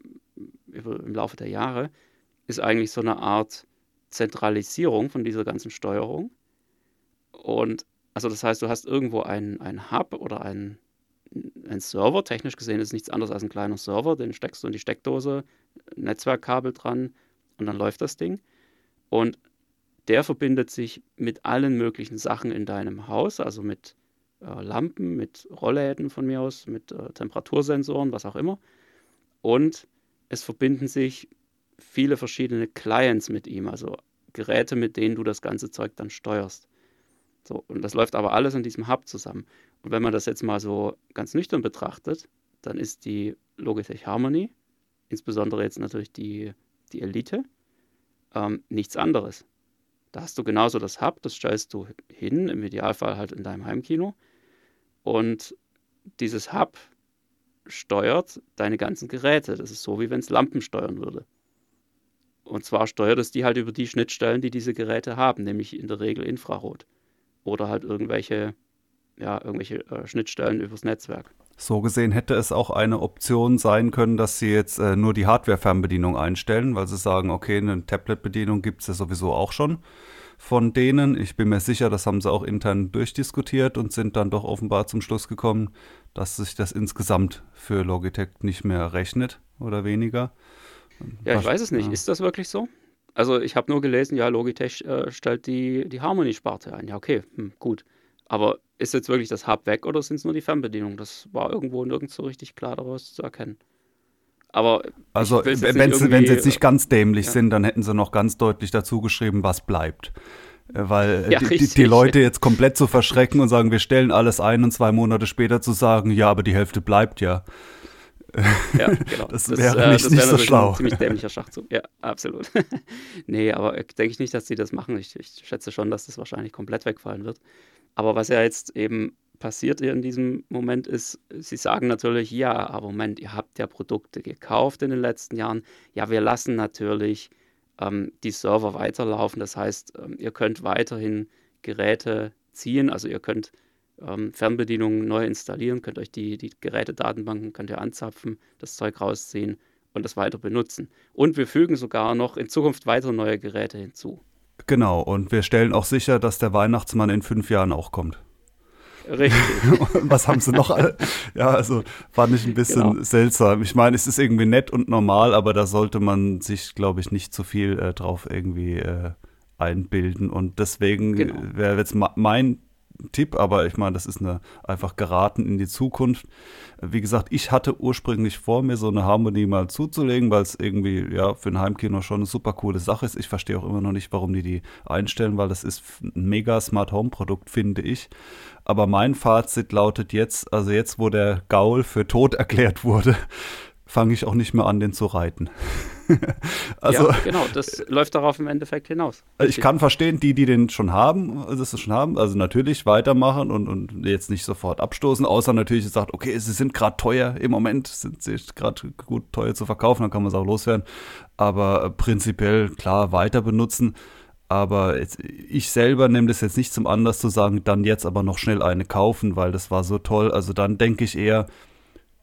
im Laufe der Jahre, ist eigentlich so eine Art Zentralisierung von dieser ganzen Steuerung. Und also das heißt, du hast irgendwo einen, einen Hub oder einen, einen Server, technisch gesehen ist nichts anderes als ein kleiner Server, den steckst du in die Steckdose, Netzwerkkabel dran und dann läuft das Ding. Und der verbindet sich mit allen möglichen Sachen in deinem Haus, also mit äh, Lampen, mit Rollläden von mir aus, mit äh, Temperatursensoren, was auch immer. Und es verbinden sich viele verschiedene Clients mit ihm, also Geräte, mit denen du das ganze Zeug dann steuerst. So, und das läuft aber alles in diesem Hub zusammen. Und wenn man das jetzt mal so ganz nüchtern betrachtet, dann ist die Logitech Harmony, insbesondere jetzt natürlich die, die Elite, ähm, nichts anderes. Da hast du genauso das Hub, das stellst du hin, im Idealfall halt in deinem Heimkino. Und dieses Hub steuert deine ganzen Geräte. Das ist so, wie wenn es Lampen steuern würde. Und zwar steuert es die halt über die Schnittstellen, die diese Geräte haben, nämlich in der Regel Infrarot. Oder halt irgendwelche, ja, irgendwelche äh, Schnittstellen übers Netzwerk. So gesehen hätte es auch eine Option sein können, dass sie jetzt äh, nur die Hardware-Fernbedienung einstellen, weil sie sagen, okay, eine Tablet-Bedienung gibt es ja sowieso auch schon von denen. Ich bin mir sicher, das haben sie auch intern durchdiskutiert und sind dann doch offenbar zum Schluss gekommen, dass sich das insgesamt für Logitech nicht mehr rechnet oder weniger. Ja, ich weiß es nicht. Ja. Ist das wirklich so? Also ich habe nur gelesen, ja, Logitech äh, stellt die, die Harmony-Sparte ein. Ja, okay, hm, gut. Aber ist jetzt wirklich das Hub weg oder sind es nur die Fernbedienungen? Das war irgendwo nirgends so richtig klar daraus zu erkennen. Aber also, wenn sie jetzt nicht ganz dämlich ja. sind, dann hätten sie noch ganz deutlich dazu geschrieben, was bleibt. Äh, weil ja, die, die, Leute jetzt komplett zu verschrecken und sagen, wir stellen alles ein und zwei Monate später zu sagen, ja, aber die Hälfte bleibt ja. Ja, genau. Das, das wäre äh, nicht, das nicht so schlau. Ein ziemlich dämlicher Schachzug. Ja, absolut. nee, aber denke ich nicht, dass sie das machen. Ich, ich schätze schon, dass das wahrscheinlich komplett wegfallen wird. Aber was ja jetzt eben passiert in diesem Moment ist, sie sagen natürlich, ja, aber Moment, ihr habt ja Produkte gekauft in den letzten Jahren. Ja, wir lassen natürlich ähm, die Server weiterlaufen. Das heißt, ähm, ihr könnt weiterhin Geräte ziehen, also ihr könnt ähm, Fernbedienungen neu installieren, könnt euch die, die Gerätedatenbanken, könnt ihr anzapfen, das Zeug rausziehen und das weiter benutzen. Und wir fügen sogar noch in Zukunft weitere neue Geräte hinzu. Genau, und wir stellen auch sicher, dass der Weihnachtsmann in fünf Jahren auch kommt. Richtig. was haben sie noch alle? Ja, also fand ich ein bisschen genau. seltsam. Ich meine, es ist irgendwie nett und normal, aber da sollte man sich, glaube ich, nicht zu viel äh, drauf irgendwie äh, einbilden. Und deswegen genau. wäre jetzt mein Tipp, aber ich meine, das ist eine, einfach geraten in die Zukunft. Wie gesagt, ich hatte ursprünglich vor, mir so eine Harmonie mal zuzulegen, weil es irgendwie ja für ein Heimkino schon eine super coole Sache ist. Ich verstehe auch immer noch nicht, warum die die einstellen, weil das ist ein mega Smart Home Produkt, finde ich. Aber mein Fazit lautet jetzt, also jetzt, wo der Gaul für tot erklärt wurde, fange ich auch nicht mehr an, den zu reiten. also, ja, genau, das läuft darauf im Endeffekt hinaus. Also ich kann verstehen, die, die den schon haben, das schon haben, also natürlich weitermachen und, und jetzt nicht sofort abstoßen, außer natürlich sagt, okay, sie sind gerade teuer im Moment, sind sie gerade gut teuer zu verkaufen, dann kann man es auch loswerden. Aber prinzipiell klar weiter benutzen. Aber jetzt, ich selber nehme das jetzt nicht zum Anlass zu sagen, dann jetzt aber noch schnell eine kaufen, weil das war so toll. Also dann denke ich eher,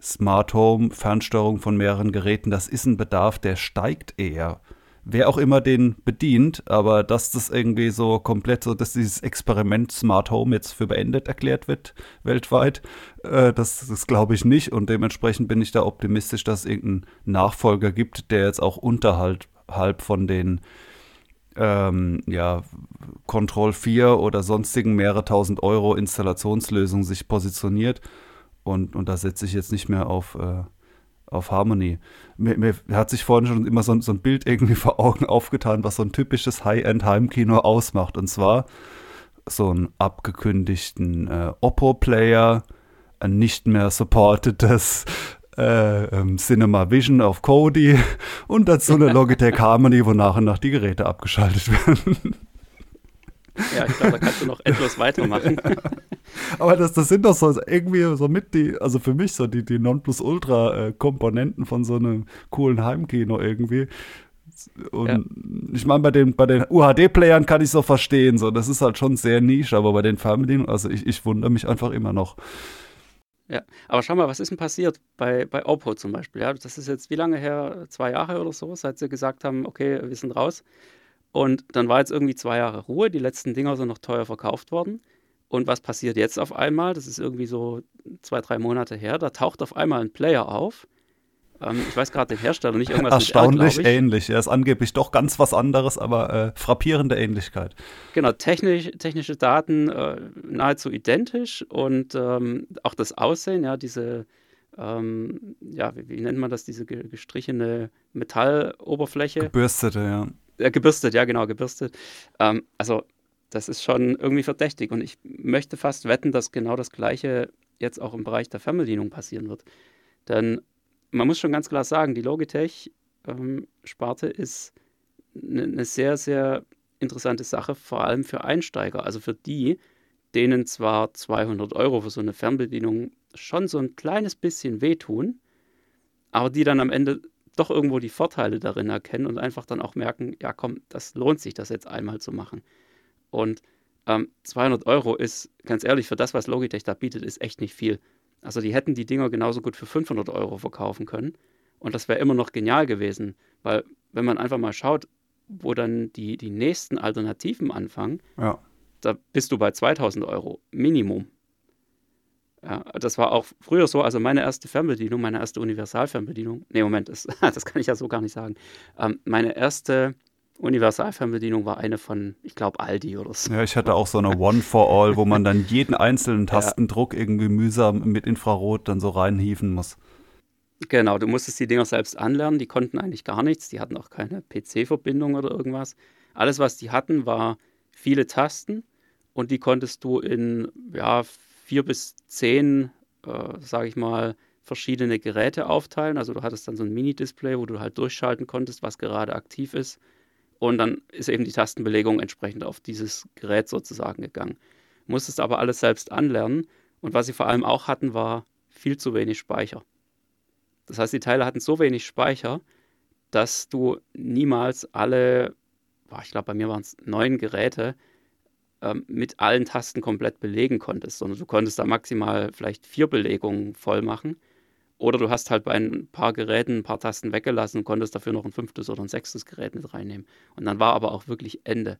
Smart Home, Fernsteuerung von mehreren Geräten, das ist ein Bedarf, der steigt eher. Wer auch immer den bedient, aber dass das irgendwie so komplett so, dass dieses Experiment Smart Home jetzt für beendet erklärt wird weltweit, äh, das, das glaube ich nicht und dementsprechend bin ich da optimistisch, dass es irgendeinen Nachfolger gibt, der jetzt auch Unterhalt innerhalb von den ähm, ja, Control 4 oder sonstigen mehrere tausend Euro Installationslösungen sich positioniert. Und, und da setze ich jetzt nicht mehr auf, äh, auf Harmony. Mir, mir, hat sich vorhin schon immer so, so, ein Bild irgendwie vor Augen aufgetan, was so ein typisches High-End-Heimkino ausmacht. Und zwar so einen abgekündigten äh, Oppo-Player, ein nicht mehr supportedes äh, ähm, Cinema Vision auf Kodi und dazu eine Logitech Harmony, wo nach und nach die Geräte abgeschaltet werden. Ja, ich glaube, da kannst du noch etwas weitermachen. Aber das, das sind doch so irgendwie so mit die, also für mich so die, die Nonplusultra-Komponenten von so einem coolen Heimkino irgendwie. Und ja. ich meine, bei den, bei den UHD-Playern kann ich so verstehen, so, das ist halt schon sehr Nische, aber bei den Fernbedienungen, also ich, ich wundere mich einfach immer noch. Ja, aber schau mal, was ist denn passiert bei, bei Oppo zum Beispiel? Ja, das ist jetzt wie lange her? Zwei Jahre oder so, seit sie gesagt haben, okay, wir sind raus. Und dann war jetzt irgendwie zwei Jahre Ruhe. Die letzten Dinger sind noch teuer verkauft worden. Und was passiert jetzt auf einmal? Das ist irgendwie so zwei, drei Monate her. Da taucht auf einmal ein Player auf, ähm, ich weiß gerade den Hersteller nicht. Irgendwas Erstaunlich R, ähnlich. Er ist angeblich doch ganz was anderes, aber äh, frappierende Ähnlichkeit. Genau, technisch, technische Daten äh, nahezu identisch und ähm, auch das Aussehen, ja, diese, ähm, ja, wie, wie, nennt man das, diese gestrichene Metalloberfläche. Gebürstete, ja. Äh, gebürstet, ja, genau, gebürstet. Ähm, also, das ist schon irgendwie verdächtig und ich möchte fast wetten, dass genau das Gleiche jetzt auch im Bereich der Fernbedienung passieren wird. Denn man muss schon ganz klar sagen, die Logitech-Sparte ähm, ist eine ne sehr, sehr interessante Sache, vor allem für Einsteiger. Also für die, denen zwar 200 Euro für so eine Fernbedienung schon so ein kleines bisschen wehtun, aber die dann am Ende doch irgendwo die Vorteile darin erkennen und einfach dann auch merken, ja komm, das lohnt sich, das jetzt einmal zu machen. Und ähm, 200 Euro ist, ganz ehrlich, für das, was Logitech da bietet, ist echt nicht viel. Also die hätten die Dinger genauso gut für 500 Euro verkaufen können. Und das wäre immer noch genial gewesen, weil wenn man einfach mal schaut, wo dann die, die nächsten Alternativen anfangen, ja. da bist du bei 2000 Euro Minimum. Ja, das war auch früher so, also meine erste Fernbedienung, meine erste Universalfernbedienung, nee, Moment, das, das kann ich ja so gar nicht sagen. Ähm, meine erste Universalfernbedienung war eine von, ich glaube, Aldi oder so. Ja, ich hatte auch so eine One for All, wo man dann jeden einzelnen Tastendruck ja. irgendwie mühsam mit Infrarot dann so reinhieven muss. Genau, du musstest die Dinger selbst anlernen, die konnten eigentlich gar nichts, die hatten auch keine PC-Verbindung oder irgendwas. Alles, was die hatten, war viele Tasten und die konntest du in ja, vier bis zehn, äh, sage ich mal, verschiedene Geräte aufteilen. Also du hattest dann so ein Mini-Display, wo du halt durchschalten konntest, was gerade aktiv ist. Und dann ist eben die Tastenbelegung entsprechend auf dieses Gerät sozusagen gegangen. Musstest aber alles selbst anlernen. Und was sie vor allem auch hatten, war viel zu wenig Speicher. Das heißt, die Teile hatten so wenig Speicher, dass du niemals alle, boah, ich glaube, bei mir waren es neun Geräte, ähm, mit allen Tasten komplett belegen konntest, sondern du konntest da maximal vielleicht vier Belegungen voll machen oder du hast halt bei ein paar Geräten ein paar Tasten weggelassen und konntest dafür noch ein fünftes oder ein sechstes Gerät mit reinnehmen. Und dann war aber auch wirklich Ende.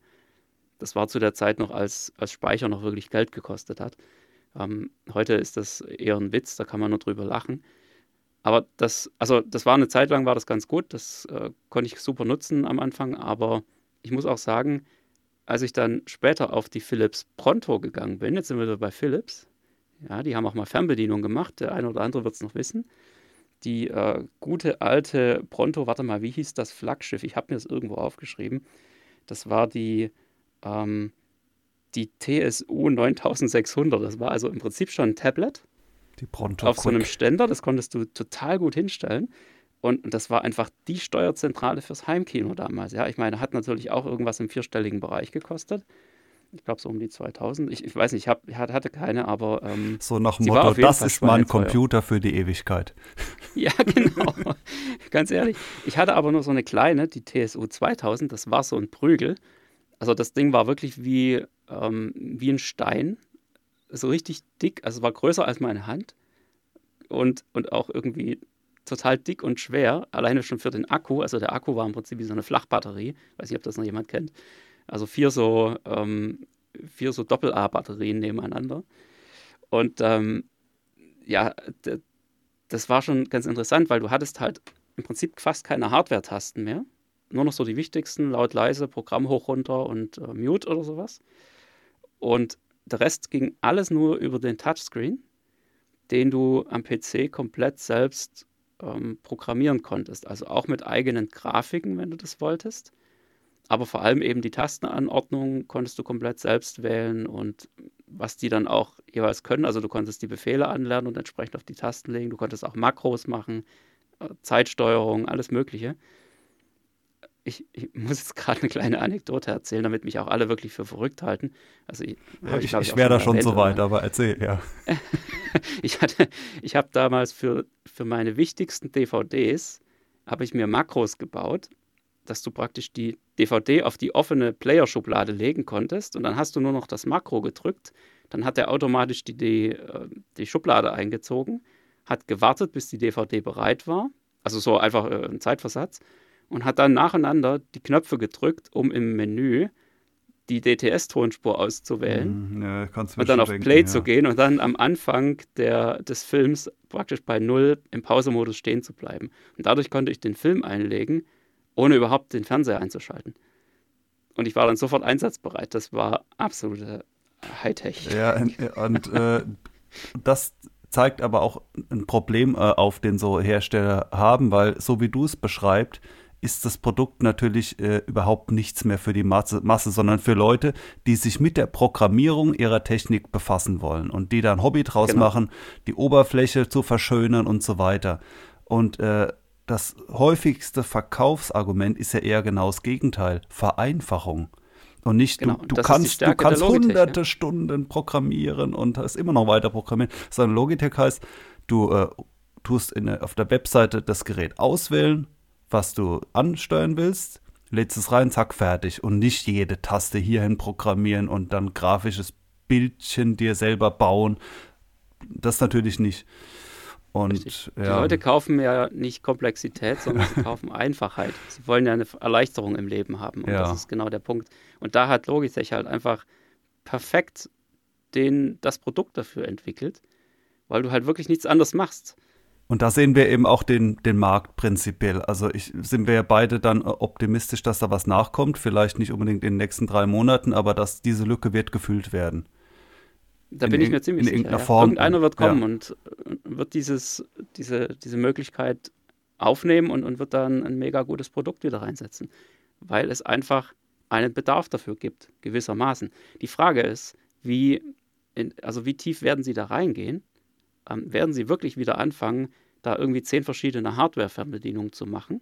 Das war zu der Zeit noch, als, als Speicher noch wirklich Geld gekostet hat. Ähm, heute ist das eher ein Witz, da kann man nur drüber lachen. Aber das, also das war eine Zeit lang, war das ganz gut, das äh, konnte ich super nutzen am Anfang, aber ich muss auch sagen, als ich dann später auf die Philips Pronto gegangen bin, jetzt sind wir wieder bei Philips, ja, die haben auch mal Fernbedienung gemacht. Der eine oder andere wird es noch wissen. Die äh, gute alte Pronto, warte mal, wie hieß das Flaggschiff? Ich habe mir das irgendwo aufgeschrieben. Das war die, ähm, die TSU 9600. Das war also im Prinzip schon ein Tablet. Die Pronto. Auf Quick. so einem Ständer. Das konntest du total gut hinstellen. Und das war einfach die Steuerzentrale fürs Heimkino damals. Ja, ich meine, hat natürlich auch irgendwas im vierstelligen Bereich gekostet ich glaube so um die 2000. Ich, ich weiß nicht, ich hab, hatte keine, aber. Ähm, so nach dem Motto, das ist mein Computer für die Ewigkeit. ja, genau. Ganz ehrlich. Ich hatte aber nur so eine kleine, die TSU 2000, das war so ein Prügel. Also das Ding war wirklich wie, ähm, wie ein Stein. So richtig dick, also es war größer als meine Hand. Und, und auch irgendwie total dick und schwer, alleine schon für den Akku. Also der Akku war im Prinzip wie so eine Flachbatterie. Weiß nicht, ob das noch jemand kennt. Also vier so, ähm, so Doppel-A-Batterien nebeneinander. Und ähm, ja, das war schon ganz interessant, weil du hattest halt im Prinzip fast keine Hardware-Tasten mehr. nur noch so die wichtigsten, laut, leise, Programm hoch, runter und äh, Mute oder sowas. Und der Rest ging alles nur über den Touchscreen, den du am PC komplett selbst ähm, programmieren konntest. Also auch mit eigenen Grafiken, wenn du das wolltest. Aber vor allem eben die Tastenanordnung konntest du komplett selbst wählen und was die dann auch jeweils können. Also du konntest die Befehle anlernen und entsprechend auf die Tasten legen. Du konntest auch Makros machen, äh, Zeitsteuerung, alles Mögliche. Ich, ich muss jetzt gerade eine kleine Anekdote erzählen, damit mich auch alle wirklich für verrückt halten. Also ich, ja, ich, ich, wäre da schon so weit, aber erzähl, ja. ich hatte, ich habe damals für, für meine wichtigsten DVDs habe ich mir Makros gebaut dass du praktisch die DVD auf die offene Player-Schublade legen konntest und dann hast du nur noch das Makro gedrückt. Dann hat er automatisch die, die, äh, die Schublade eingezogen, hat gewartet, bis die DVD bereit war, also so einfach äh, ein Zeitversatz, und hat dann nacheinander die Knöpfe gedrückt, um im Menü die DTS-Tonspur auszuwählen mhm, ja, und dann auf Play ja. zu gehen und dann am Anfang der, des Films praktisch bei Null im Pausemodus stehen zu bleiben. Und dadurch konnte ich den Film einlegen ohne überhaupt den Fernseher einzuschalten. Und ich war dann sofort einsatzbereit. Das war absolute Hightech. Ja, und äh, das zeigt aber auch ein Problem äh, auf, den so Hersteller haben, weil so wie du es beschreibst, ist das Produkt natürlich äh, überhaupt nichts mehr für die Masse, Masse, sondern für Leute, die sich mit der Programmierung ihrer Technik befassen wollen und die dann Hobby draus genau. machen, die Oberfläche zu verschönern und so weiter. Und äh, das häufigste Verkaufsargument ist ja eher genau das Gegenteil, Vereinfachung. Und nicht, genau, du, du kannst, du kannst hunderte ja? Stunden programmieren und hast immer noch weiter programmieren, sondern Logitech heißt, du äh, tust in, auf der Webseite das Gerät auswählen, was du ansteuern willst, lädst es rein, zack, fertig. Und nicht jede Taste hierhin programmieren und dann grafisches Bildchen dir selber bauen. Das natürlich nicht. Und, ja. Die Leute kaufen ja nicht Komplexität, sondern sie kaufen Einfachheit. Sie wollen ja eine Erleichterung im Leben haben. Und ja. das ist genau der Punkt. Und da hat Logitech halt einfach perfekt den, das Produkt dafür entwickelt, weil du halt wirklich nichts anderes machst. Und da sehen wir eben auch den, den Markt prinzipiell. Also ich, sind wir ja beide dann optimistisch, dass da was nachkommt. Vielleicht nicht unbedingt in den nächsten drei Monaten, aber dass diese Lücke wird gefüllt werden. Da bin ich mir ziemlich sicher. Ja. Form. Irgendeiner wird kommen ja. und wird dieses, diese, diese Möglichkeit aufnehmen und, und wird dann ein mega gutes Produkt wieder reinsetzen. Weil es einfach einen Bedarf dafür gibt, gewissermaßen. Die Frage ist, wie, in, also wie tief werden Sie da reingehen? Ähm, werden Sie wirklich wieder anfangen, da irgendwie zehn verschiedene Hardware-Fernbedienungen zu machen?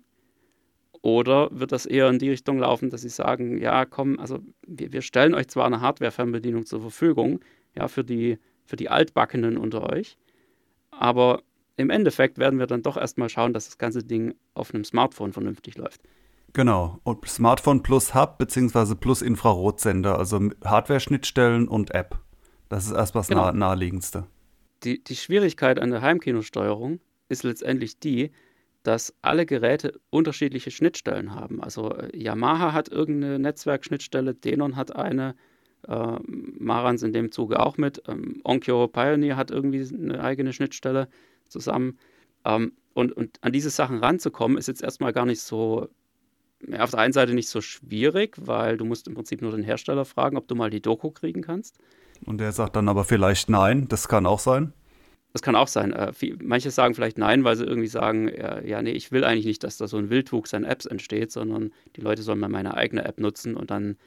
Oder wird das eher in die Richtung laufen, dass Sie sagen, ja, komm, also wir, wir stellen euch zwar eine Hardware-Fernbedienung zur Verfügung, ja, für die, für die Altbackenen unter euch. Aber im Endeffekt werden wir dann doch erstmal schauen, dass das ganze Ding auf einem Smartphone vernünftig läuft. Genau, und Smartphone plus Hub bzw. plus Infrarotsender, also Hardware-Schnittstellen und App. Das ist erst was genau. nah naheliegendste. Die, die Schwierigkeit an der Heimkinosteuerung ist letztendlich die, dass alle Geräte unterschiedliche Schnittstellen haben. Also äh, Yamaha hat irgendeine Netzwerkschnittstelle, Denon hat eine, äh, Marans in dem Zuge auch mit. Ähm, Onkyo Pioneer hat irgendwie eine eigene Schnittstelle zusammen. Ähm, und, und an diese Sachen ranzukommen, ist jetzt erstmal gar nicht so, auf der einen Seite nicht so schwierig, weil du musst im Prinzip nur den Hersteller fragen, ob du mal die Doku kriegen kannst. Und der sagt dann aber vielleicht nein, das kann auch sein. Das kann auch sein. Äh, manche sagen vielleicht nein, weil sie irgendwie sagen, ja, ja, nee, ich will eigentlich nicht, dass da so ein Wildwuchs an Apps entsteht, sondern die Leute sollen mal meine eigene App nutzen und dann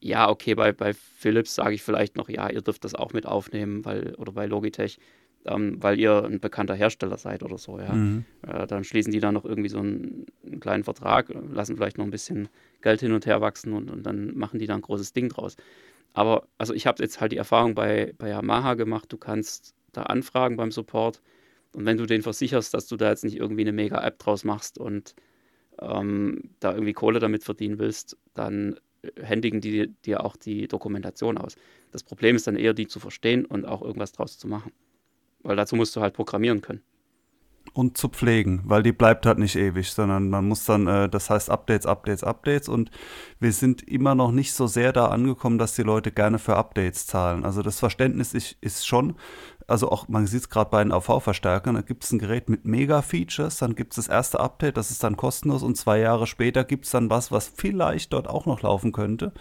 ja, okay, bei, bei Philips sage ich vielleicht noch, ja, ihr dürft das auch mit aufnehmen, weil, oder bei Logitech, ähm, weil ihr ein bekannter Hersteller seid oder so, ja. Mhm. Äh, dann schließen die da noch irgendwie so einen, einen, kleinen Vertrag, lassen vielleicht noch ein bisschen Geld hin und her wachsen und, und dann machen die da ein großes Ding draus. Aber also ich habe jetzt halt die Erfahrung bei, bei Yamaha gemacht, du kannst da anfragen beim Support und wenn du den versicherst, dass du da jetzt nicht irgendwie eine Mega-App draus machst und ähm, da irgendwie Kohle damit verdienen willst, dann händigen die dir auch die Dokumentation aus. Das Problem ist dann eher, die zu verstehen und auch irgendwas draus zu machen. Weil dazu musst du halt programmieren können. Und zu pflegen, weil die bleibt halt nicht ewig, sondern man muss dann, äh, das heißt Updates, Updates, Updates und wir sind immer noch nicht so sehr da angekommen, dass die Leute gerne für Updates zahlen. Also das Verständnis ist, ist schon, also auch, man sieht es gerade bei den AV-Verstärkern, da gibt es ein Gerät mit Mega-Features, dann gibt es das erste Update, das ist dann kostenlos und zwei Jahre später gibt es dann was, was vielleicht dort auch noch laufen könnte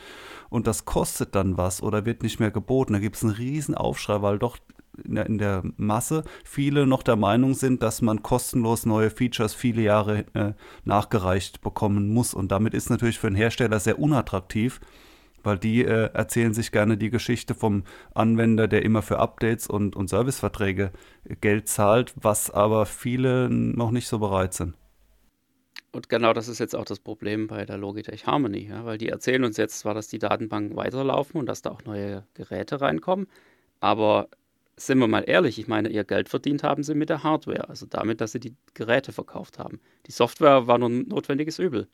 und das kostet dann was oder wird nicht mehr geboten. Da gibt es einen riesen Aufschrei, weil doch in der, in der, Masse viele noch der Meinung sind, dass man kostenlos neue Features viele Jahre äh, nachgereicht bekommen muss. Und damit ist natürlich für einen Hersteller sehr unattraktiv, weil die äh, erzählen sich gerne die Geschichte vom Anwender, der immer für Updates und, und Serviceverträge Geld zahlt, was aber viele noch nicht so bereit sind. Und genau das ist jetzt auch das Problem bei der Logitech Harmony, ja, weil die erzählen uns jetzt zwar, dass die Datenbanken weiterlaufen und dass da auch neue Geräte reinkommen, aber sind wir mal ehrlich, ich meine, ihr Geld verdient haben sie mit der Hardware, also damit, dass sie die Geräte verkauft haben. Die Software war nur ein notwendiges Übel.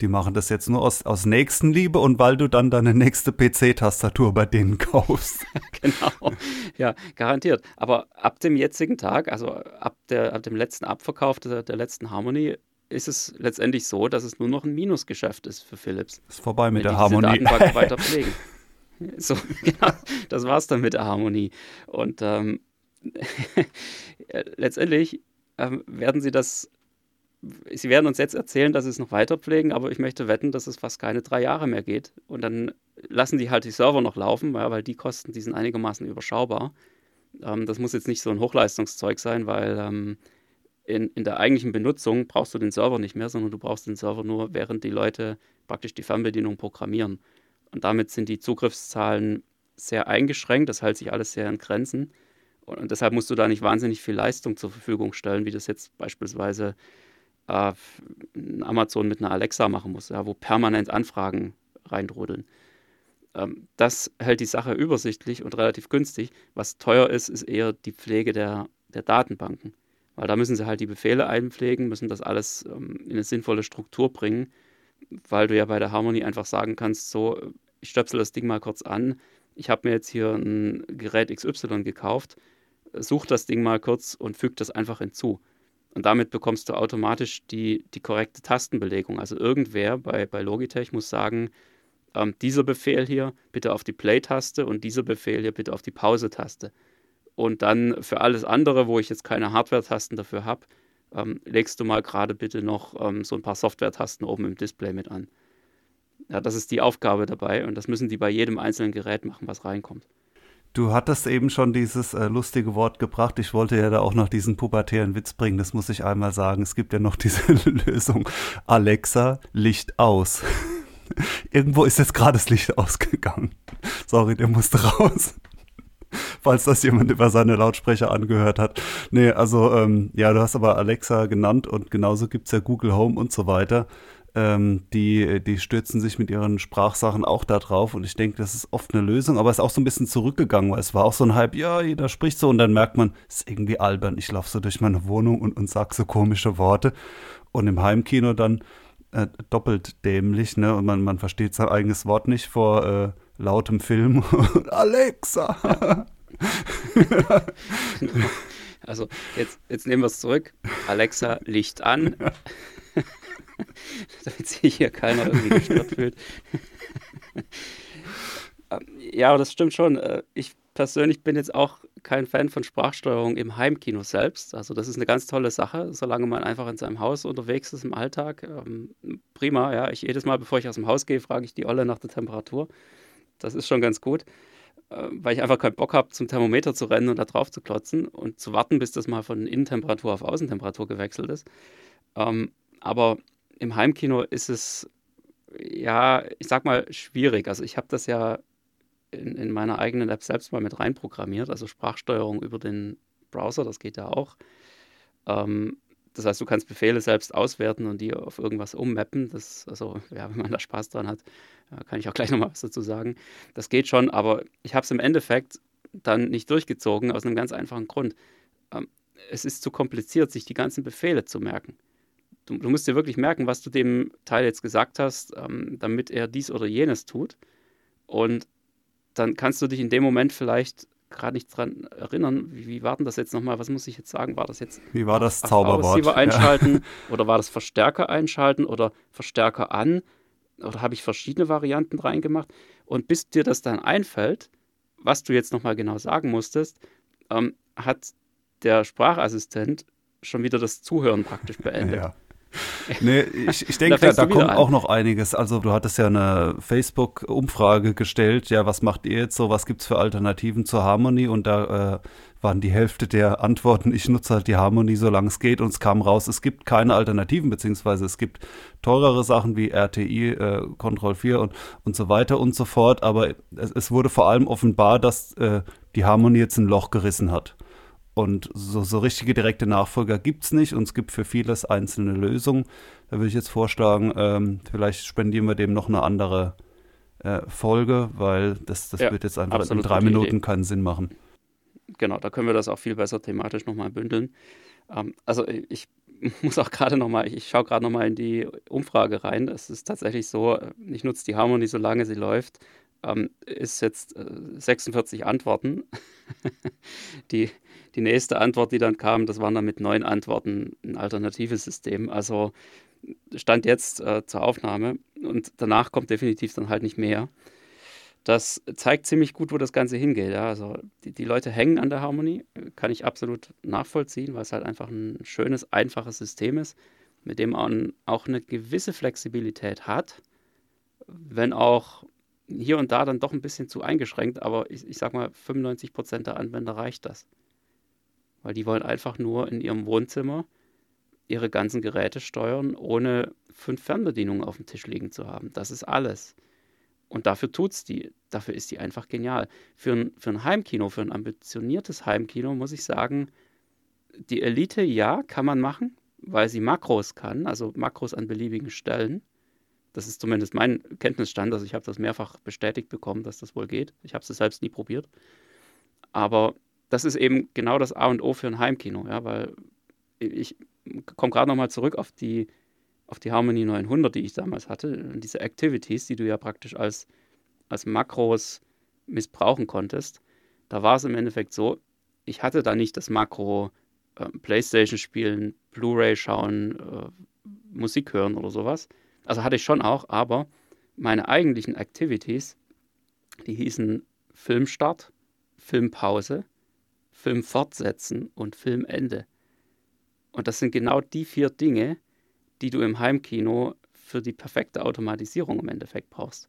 Die machen das jetzt nur aus, aus Nächstenliebe und weil du dann deine nächste PC-Tastatur bei denen kaufst. genau, ja, garantiert. Aber ab dem jetzigen Tag, also ab, der, ab dem letzten Abverkauf der, der letzten Harmony, ist es letztendlich so, dass es nur noch ein Minusgeschäft ist für Philips. Ist vorbei mit der Harmonie. Datenbank weiter pflegen. So, genau, das war's dann mit der Harmonie. Und ähm, letztendlich ähm, werden sie das, sie werden uns jetzt erzählen, dass sie es noch weiter pflegen, aber ich möchte wetten, dass es fast keine drei Jahre mehr geht. Und dann lassen die halt die Server noch laufen, ja, weil die Kosten, die sind einigermaßen überschaubar. Ähm, das muss jetzt nicht so ein Hochleistungszeug sein, weil ähm, in, in der eigentlichen Benutzung brauchst du den Server nicht mehr, sondern du brauchst den Server nur, während die Leute praktisch die Fernbedienung programmieren. Und damit sind die Zugriffszahlen sehr eingeschränkt. Das hält sich alles sehr in Grenzen. Und, und deshalb musst du da nicht wahnsinnig viel Leistung zur Verfügung stellen, wie das jetzt beispielsweise äh, Amazon mit einer Alexa machen muss, ja, wo permanent Anfragen reindrudeln. Ähm, das hält die Sache übersichtlich und relativ günstig. Was teuer ist, ist eher die Pflege der, der Datenbanken. Weil da müssen sie halt die Befehle einpflegen, müssen das alles ähm, in eine sinnvolle Struktur bringen weil du ja bei der Harmony einfach sagen kannst, so, ich stöpsel das Ding mal kurz an, ich habe mir jetzt hier ein Gerät XY gekauft, such das Ding mal kurz und füg das einfach hinzu. Und damit bekommst du automatisch die, die korrekte Tastenbelegung. Also irgendwer bei, bei Logitech muss sagen, ähm, dieser Befehl hier bitte auf die Play-Taste und dieser Befehl hier bitte auf die Pause-Taste. Und dann für alles andere, wo ich jetzt keine Hardware-Tasten dafür habe, ähm, legst du mal gerade bitte noch ähm, so ein paar Software-Tasten oben im Display mit an. Ja, das ist die Aufgabe dabei und das müssen die bei jedem einzelnen Gerät machen, was reinkommt. Du hattest eben schon dieses äh, lustige Wort gebracht. Ich wollte ja da auch noch diesen pubertären Witz bringen. Das muss ich einmal sagen. Es gibt ja noch diese Lösung. Alexa, Licht aus. Irgendwo ist jetzt gerade das Licht ausgegangen. Sorry, der musste raus falls das jemand über seine Lautsprecher angehört hat. Nee, also ähm, ja, du hast aber Alexa genannt und genauso gibt es ja Google Home und so weiter. Ähm, die, die stürzen sich mit ihren Sprachsachen auch da drauf und ich denke, das ist oft eine Lösung, aber es ist auch so ein bisschen zurückgegangen, weil es war auch so ein Hype, ja, jeder spricht so und dann merkt man, es ist irgendwie albern. Ich laufe so durch meine Wohnung und, und sag so komische Worte und im Heimkino dann äh, doppelt dämlich, ne? Und man, man versteht sein eigenes Wort nicht vor äh, lautem Film. Alexa! Also jetzt, jetzt nehmen wir es zurück. Alexa, Licht an. Damit sich hier keiner irgendwie gestört fühlt. Ähm, ja, das stimmt schon. Äh, ich persönlich bin jetzt auch kein Fan von Sprachsteuerung im Heimkino selbst. Also das ist eine ganz tolle Sache, solange man einfach in seinem Haus unterwegs ist im Alltag. Ähm, prima, ja. Ich jedes Mal, bevor ich aus dem Haus gehe, frage ich die Olle nach der Temperatur. Das ist schon ganz gut, äh, weil ich einfach keinen Bock habe, zum Thermometer zu rennen und da drauf zu klotzen und zu warten, bis das mal von Innentemperatur auf Außentemperatur gewechselt ist. Ähm, aber im Heimkino ist es, ja, ich sag mal, schwierig. Also ich habe das ja in, in meiner eigenen App selbst mal mit reinprogrammiert, also Sprachsteuerung über den Browser, das geht ja auch. Ähm, das heißt, du kannst Befehle selbst auswerten und die auf irgendwas ummappen. Das, also, ja, wenn man da Spaß dran hat, kann ich auch gleich nochmal was dazu sagen. Das geht schon, aber ich habe es im Endeffekt dann nicht durchgezogen, aus einem ganz einfachen Grund. Ähm, es ist zu kompliziert, sich die ganzen Befehle zu merken. Du, du musst dir wirklich merken, was du dem Teil jetzt gesagt hast, ähm, damit er dies oder jenes tut. Und dann kannst du dich in dem Moment vielleicht gerade nicht dran erinnern. Wie, wie, war denn das jetzt nochmal? Was muss ich jetzt sagen? War das jetzt. Wie war das Zauberwort? einschalten ja. oder war das Verstärker einschalten oder Verstärker an? Oder habe ich verschiedene Varianten reingemacht? Und bis dir das dann einfällt, was du jetzt nochmal genau sagen musstest, ähm, hat der Sprachassistent schon wieder das Zuhören praktisch beendet. Ja. Nee, ich, ich denke, da, da kommt an. auch noch einiges. Also du hattest ja eine Facebook-Umfrage gestellt, ja, was macht ihr jetzt so, was gibt es für Alternativen zur Harmony? Und da äh, waren die Hälfte der Antworten, ich nutze halt die Harmony, solange es geht. Und es kam raus, es gibt keine Alternativen, beziehungsweise es gibt teurere Sachen wie RTI, äh, Control 4 und, und so weiter und so fort. Aber es, es wurde vor allem offenbar, dass äh, die Harmony jetzt ein Loch gerissen hat. Und so, so richtige direkte Nachfolger gibt es nicht und es gibt für vieles einzelne Lösungen. Da würde ich jetzt vorschlagen, ähm, vielleicht spendieren wir dem noch eine andere äh, Folge, weil das, das ja, wird jetzt einfach in drei Minuten Idee. keinen Sinn machen. Genau, da können wir das auch viel besser thematisch nochmal bündeln. Ähm, also ich muss auch gerade nochmal, ich schaue gerade nochmal in die Umfrage rein. Es ist tatsächlich so, ich nutze die Harmony, solange sie läuft. Ähm, ist jetzt äh, 46 Antworten. die die nächste Antwort, die dann kam, das waren dann mit neun Antworten ein alternatives System. Also stand jetzt äh, zur Aufnahme und danach kommt definitiv dann halt nicht mehr. Das zeigt ziemlich gut, wo das Ganze hingeht. Ja. Also die, die Leute hängen an der Harmonie, kann ich absolut nachvollziehen, weil es halt einfach ein schönes, einfaches System ist, mit dem man auch eine gewisse Flexibilität hat, wenn auch hier und da dann doch ein bisschen zu eingeschränkt, aber ich, ich sag mal, 95% der Anwender reicht das weil die wollen einfach nur in ihrem Wohnzimmer ihre ganzen Geräte steuern, ohne fünf Fernbedienungen auf dem Tisch liegen zu haben. Das ist alles. Und dafür tut's die. Dafür ist die einfach genial. Für ein, für ein Heimkino, für ein ambitioniertes Heimkino, muss ich sagen, die Elite, ja, kann man machen, weil sie Makros kann, also Makros an beliebigen Stellen. Das ist zumindest mein Kenntnisstand. Also ich habe das mehrfach bestätigt bekommen, dass das wohl geht. Ich habe es selbst nie probiert. Aber das ist eben genau das A und O für ein Heimkino, ja, weil ich komme gerade nochmal zurück auf die, auf die Harmony 900, die ich damals hatte, diese Activities, die du ja praktisch als, als Makros missbrauchen konntest. Da war es im Endeffekt so, ich hatte da nicht das Makro äh, Playstation spielen, Blu-ray schauen, äh, Musik hören oder sowas. Also hatte ich schon auch, aber meine eigentlichen Activities, die hießen Filmstart, Filmpause, Film fortsetzen und Filmende. Und das sind genau die vier Dinge, die du im Heimkino für die perfekte Automatisierung im Endeffekt brauchst.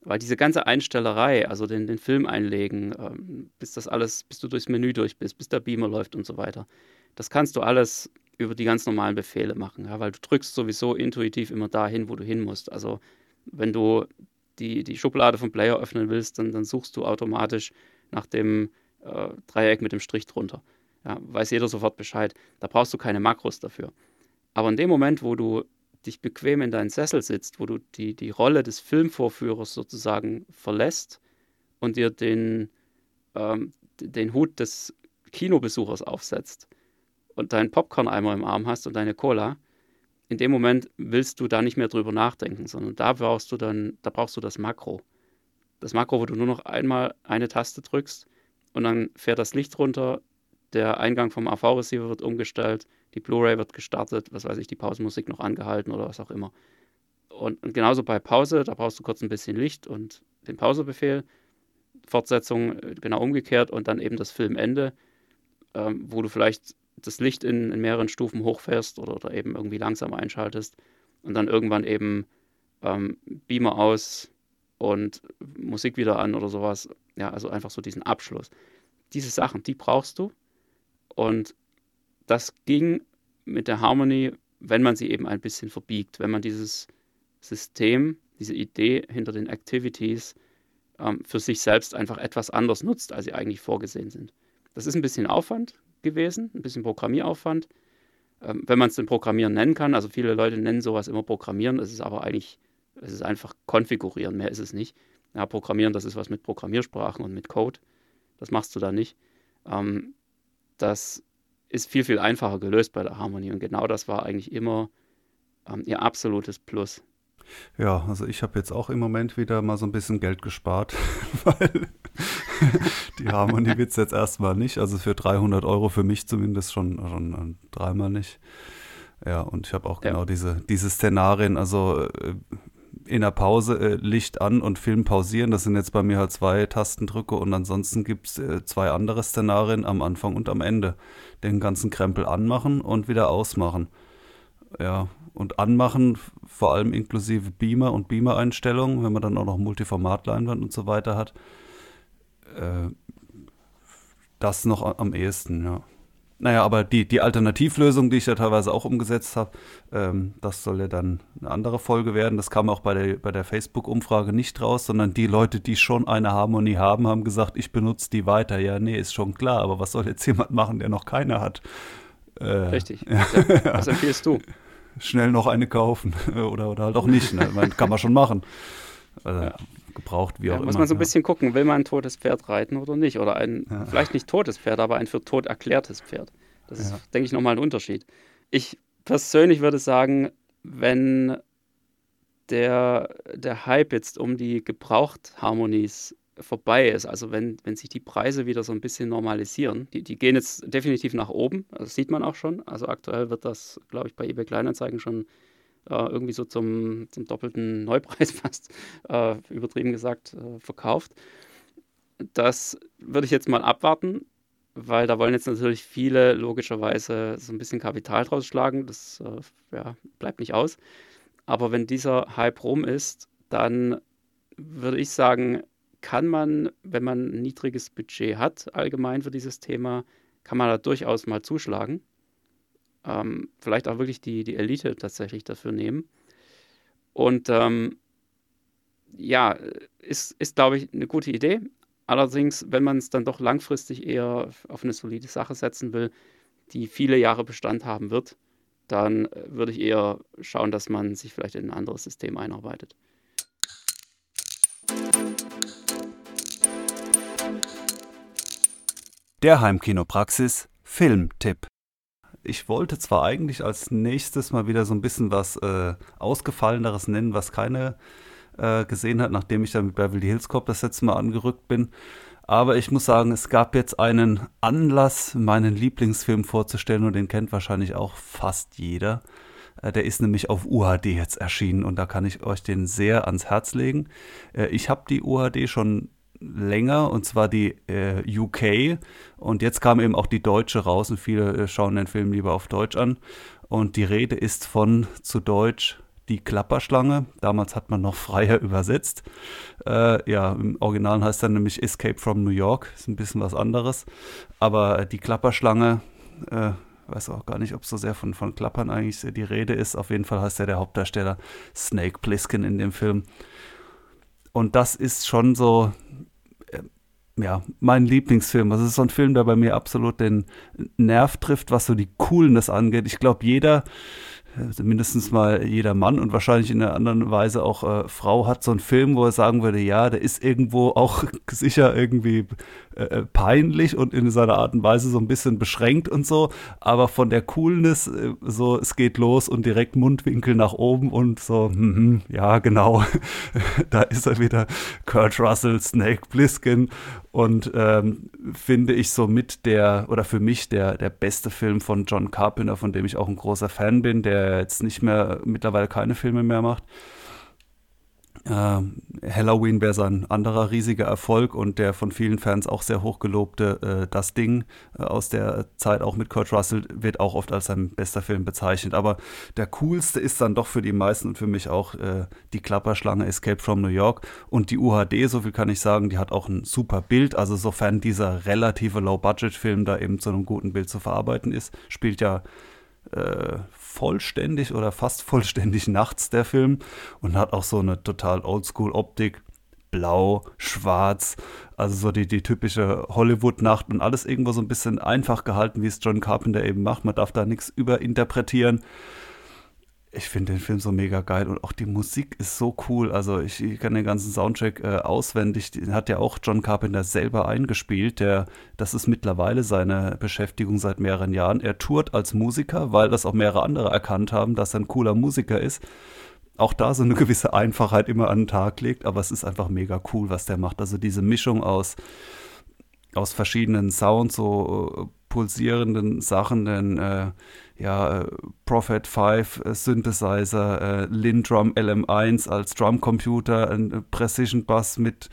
Weil diese ganze Einstellerei, also den, den Film einlegen, ähm, bis das alles, bis du durchs Menü durch bist, bis der Beamer läuft und so weiter, das kannst du alles über die ganz normalen Befehle machen, ja, weil du drückst sowieso intuitiv immer dahin, wo du hin musst. Also wenn du die, die Schublade vom Player öffnen willst, dann, dann suchst du automatisch nach dem äh, Dreieck mit dem Strich drunter. Ja, weiß jeder sofort Bescheid. Da brauchst du keine Makros dafür. Aber in dem Moment, wo du dich bequem in deinen Sessel sitzt, wo du die, die Rolle des Filmvorführers sozusagen verlässt und dir den, ähm, den Hut des Kinobesuchers aufsetzt und deinen Popcorn-Eimer im Arm hast und deine Cola, in dem Moment willst du da nicht mehr drüber nachdenken, sondern da brauchst du dann, da brauchst du das Makro. Das Makro, wo du nur noch einmal eine Taste drückst und dann fährt das Licht runter, der Eingang vom AV-Receiver wird umgestellt, die Blu-ray wird gestartet, was weiß ich, die Pausenmusik noch angehalten oder was auch immer. Und, und, genauso bei Pause, da brauchst du kurz ein bisschen Licht und den Pausebefehl, Fortsetzung äh, genau umgekehrt und dann eben das Filmende, ähm, wo du vielleicht das Licht in, in mehreren Stufen hochfährst oder, oder, eben irgendwie langsam einschaltest und dann irgendwann eben ähm, Beamer aus, und Musik wieder an oder sowas. Ja, also einfach so diesen Abschluss. Diese Sachen, die brauchst du. Und das ging mit der Harmony, wenn man sie eben ein bisschen verbiegt, wenn man dieses System, diese Idee hinter den Activities ähm, für sich selbst einfach etwas anders nutzt, als sie eigentlich vorgesehen sind. Das ist ein bisschen Aufwand gewesen, ein bisschen Programmieraufwand. Ähm, wenn man es denn Programmieren nennen kann, also viele Leute nennen sowas immer Programmieren, es ist aber eigentlich es ist einfach konfigurieren, mehr ist es nicht. Ja, Programmieren, das ist was mit Programmiersprachen und mit Code. Das machst du da nicht. Ähm, das ist viel, viel einfacher gelöst bei der Harmonie. Und genau das war eigentlich immer ähm, ihr absolutes Plus. Ja, also ich habe jetzt auch im Moment wieder mal so ein bisschen Geld gespart, weil die Harmonie wird es jetzt erstmal nicht. Also für 300 Euro für mich zumindest schon, schon äh, dreimal nicht. Ja, und ich habe auch genau diese, diese Szenarien, also äh, in der Pause äh, Licht an und Film pausieren. Das sind jetzt bei mir halt zwei Tastendrücke und ansonsten gibt es äh, zwei andere Szenarien am Anfang und am Ende. Den ganzen Krempel anmachen und wieder ausmachen. Ja, und anmachen, vor allem inklusive Beamer und Beamer-Einstellungen, wenn man dann auch noch Multiformat-Leinwand und so weiter hat. Äh, das noch am ehesten, ja. Naja, aber die, die Alternativlösung, die ich ja teilweise auch umgesetzt habe, ähm, das soll ja dann eine andere Folge werden. Das kam auch bei der, bei der Facebook-Umfrage nicht raus, sondern die Leute, die schon eine Harmonie haben, haben gesagt, ich benutze die weiter. Ja, nee, ist schon klar, aber was soll jetzt jemand machen, der noch keine hat? Äh, Richtig. Ja. Was empfiehlst du? Schnell noch eine kaufen oder, oder halt auch nicht. Ne? kann man schon machen. Also, ja gebraucht, wie ja, auch muss immer. Muss man so ein bisschen gucken, will man ein totes Pferd reiten oder nicht? Oder ein, ja. vielleicht nicht totes Pferd, aber ein für tot erklärtes Pferd. Das ist, denke ich, nochmal ein Unterschied. Ich persönlich würde sagen, wenn der, der Hype jetzt um die Gebrauchtharmonies vorbei ist, also wenn, wenn sich die Preise wieder so ein bisschen normalisieren, die, die gehen jetzt definitiv nach oben, das sieht man auch schon. Also aktuell wird das, glaube ich, bei eBay Kleinanzeigen schon irgendwie so zum, zum doppelten Neupreis fast, äh, übertrieben gesagt, äh, verkauft. Das würde ich jetzt mal abwarten, weil da wollen jetzt natürlich viele logischerweise so ein bisschen Kapital draus schlagen. Das äh, ja, bleibt nicht aus. Aber wenn dieser Hype rum ist, dann würde ich sagen, kann man, wenn man ein niedriges Budget hat, allgemein für dieses Thema, kann man da durchaus mal zuschlagen ähm, vielleicht auch wirklich die, die Elite tatsächlich dafür nehmen. Und ähm, ja, ist, ist glaube ich, eine gute Idee. Allerdings, wenn man es dann doch langfristig eher auf eine solide Sache setzen will, die viele Jahre Bestand haben wird, dann äh, würde ich eher schauen, dass man sich vielleicht in ein anderes System einarbeitet. Der Heimkinopraxis Filmtipp ich wollte zwar eigentlich als nächstes mal wieder so ein bisschen was äh, Ausgefalleneres nennen, was keine äh, gesehen hat, nachdem ich dann mit Beverly Hills Cop das letzte Mal angerückt bin. Aber ich muss sagen, es gab jetzt einen Anlass, meinen Lieblingsfilm vorzustellen und den kennt wahrscheinlich auch fast jeder. Äh, der ist nämlich auf UHD jetzt erschienen und da kann ich euch den sehr ans Herz legen. Äh, ich habe die UHD schon länger und zwar die äh, UK und jetzt kam eben auch die deutsche raus und viele äh, schauen den Film lieber auf Deutsch an und die Rede ist von zu Deutsch die Klapperschlange. Damals hat man noch freier übersetzt. Äh, ja, im Original heißt er nämlich Escape from New York. Ist ein bisschen was anderes. Aber die Klapperschlange, äh, weiß auch gar nicht, ob so sehr von, von Klappern eigentlich die Rede ist. Auf jeden Fall heißt er der Hauptdarsteller Snake Plissken in dem Film. Und das ist schon so, ja, mein Lieblingsfilm. Das ist so ein Film, der bei mir absolut den Nerv trifft, was so die Coolness angeht. Ich glaube, jeder also mindestens mal jeder Mann und wahrscheinlich in einer anderen Weise auch äh, Frau hat so einen Film, wo er sagen würde, ja, der ist irgendwo auch sicher irgendwie äh, äh, peinlich und in seiner Art und Weise so ein bisschen beschränkt und so, aber von der Coolness, äh, so es geht los und direkt Mundwinkel nach oben und so, mm, ja, genau, da ist er wieder, Kurt Russell, Snake Plissken. Und ähm, finde ich so mit der, oder für mich der, der beste Film von John Carpenter, von dem ich auch ein großer Fan bin, der jetzt nicht mehr, mittlerweile keine Filme mehr macht. Äh, Halloween wäre sein anderer riesiger Erfolg und der von vielen Fans auch sehr hochgelobte äh, Das Ding äh, aus der Zeit auch mit Kurt Russell wird auch oft als sein bester Film bezeichnet. Aber der coolste ist dann doch für die meisten und für mich auch äh, die Klapperschlange Escape from New York und die UHD, so viel kann ich sagen, die hat auch ein super Bild. Also sofern dieser relative Low-Budget-Film da eben zu einem guten Bild zu verarbeiten ist, spielt ja vollständig oder fast vollständig nachts der Film und hat auch so eine total Oldschool-Optik. Blau, schwarz, also so die, die typische Hollywood-Nacht und alles irgendwo so ein bisschen einfach gehalten, wie es John Carpenter eben macht. Man darf da nichts überinterpretieren ich finde den Film so mega geil und auch die Musik ist so cool. Also ich, ich kann den ganzen Soundtrack äh, auswendig. Den hat ja auch John Carpenter selber eingespielt. Der, das ist mittlerweile seine Beschäftigung seit mehreren Jahren. Er tourt als Musiker, weil das auch mehrere andere erkannt haben, dass er ein cooler Musiker ist. Auch da so eine gewisse Einfachheit immer an den Tag legt, aber es ist einfach mega cool, was der macht. Also diese Mischung aus aus verschiedenen Sounds, so äh, pulsierenden Sachen, denn äh, ja, äh, Prophet 5 äh, Synthesizer, äh, Lindrum LM1 als Drumcomputer, ein Precision Bass mit,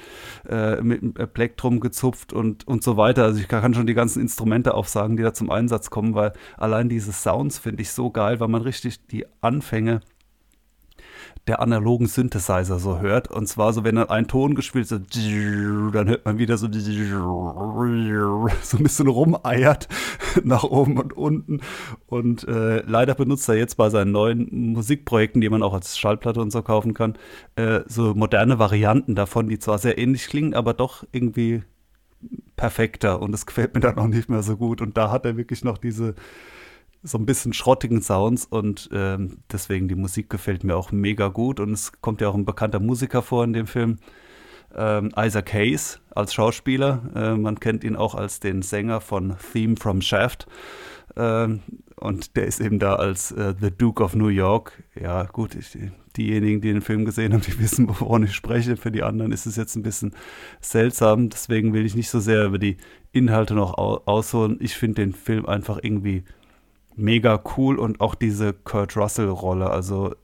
äh, mit Plektrum gezupft und, und so weiter. Also ich kann schon die ganzen Instrumente aufsagen, die da zum Einsatz kommen, weil allein diese Sounds finde ich so geil, weil man richtig die Anfänge der analogen Synthesizer so hört. Und zwar so, wenn dann ein Ton gespielt so, dann hört man wieder so, so ein bisschen rumeiert nach oben und unten. Und äh, leider benutzt er jetzt bei seinen neuen Musikprojekten, die man auch als Schallplatte und so kaufen kann, äh, so moderne Varianten davon, die zwar sehr ähnlich klingen, aber doch irgendwie perfekter. Und es gefällt mir dann auch nicht mehr so gut. Und da hat er wirklich noch diese so ein bisschen schrottigen Sounds und ähm, deswegen die Musik gefällt mir auch mega gut und es kommt ja auch ein bekannter Musiker vor in dem Film, ähm, Isaac Hayes als Schauspieler. Äh, man kennt ihn auch als den Sänger von Theme from Shaft ähm, und der ist eben da als äh, The Duke of New York. Ja gut, ich, diejenigen, die den Film gesehen haben, die wissen, wovon ich spreche. Für die anderen ist es jetzt ein bisschen seltsam, deswegen will ich nicht so sehr über die Inhalte noch ausholen. Ich finde den Film einfach irgendwie mega cool und auch diese Kurt Russell-Rolle, also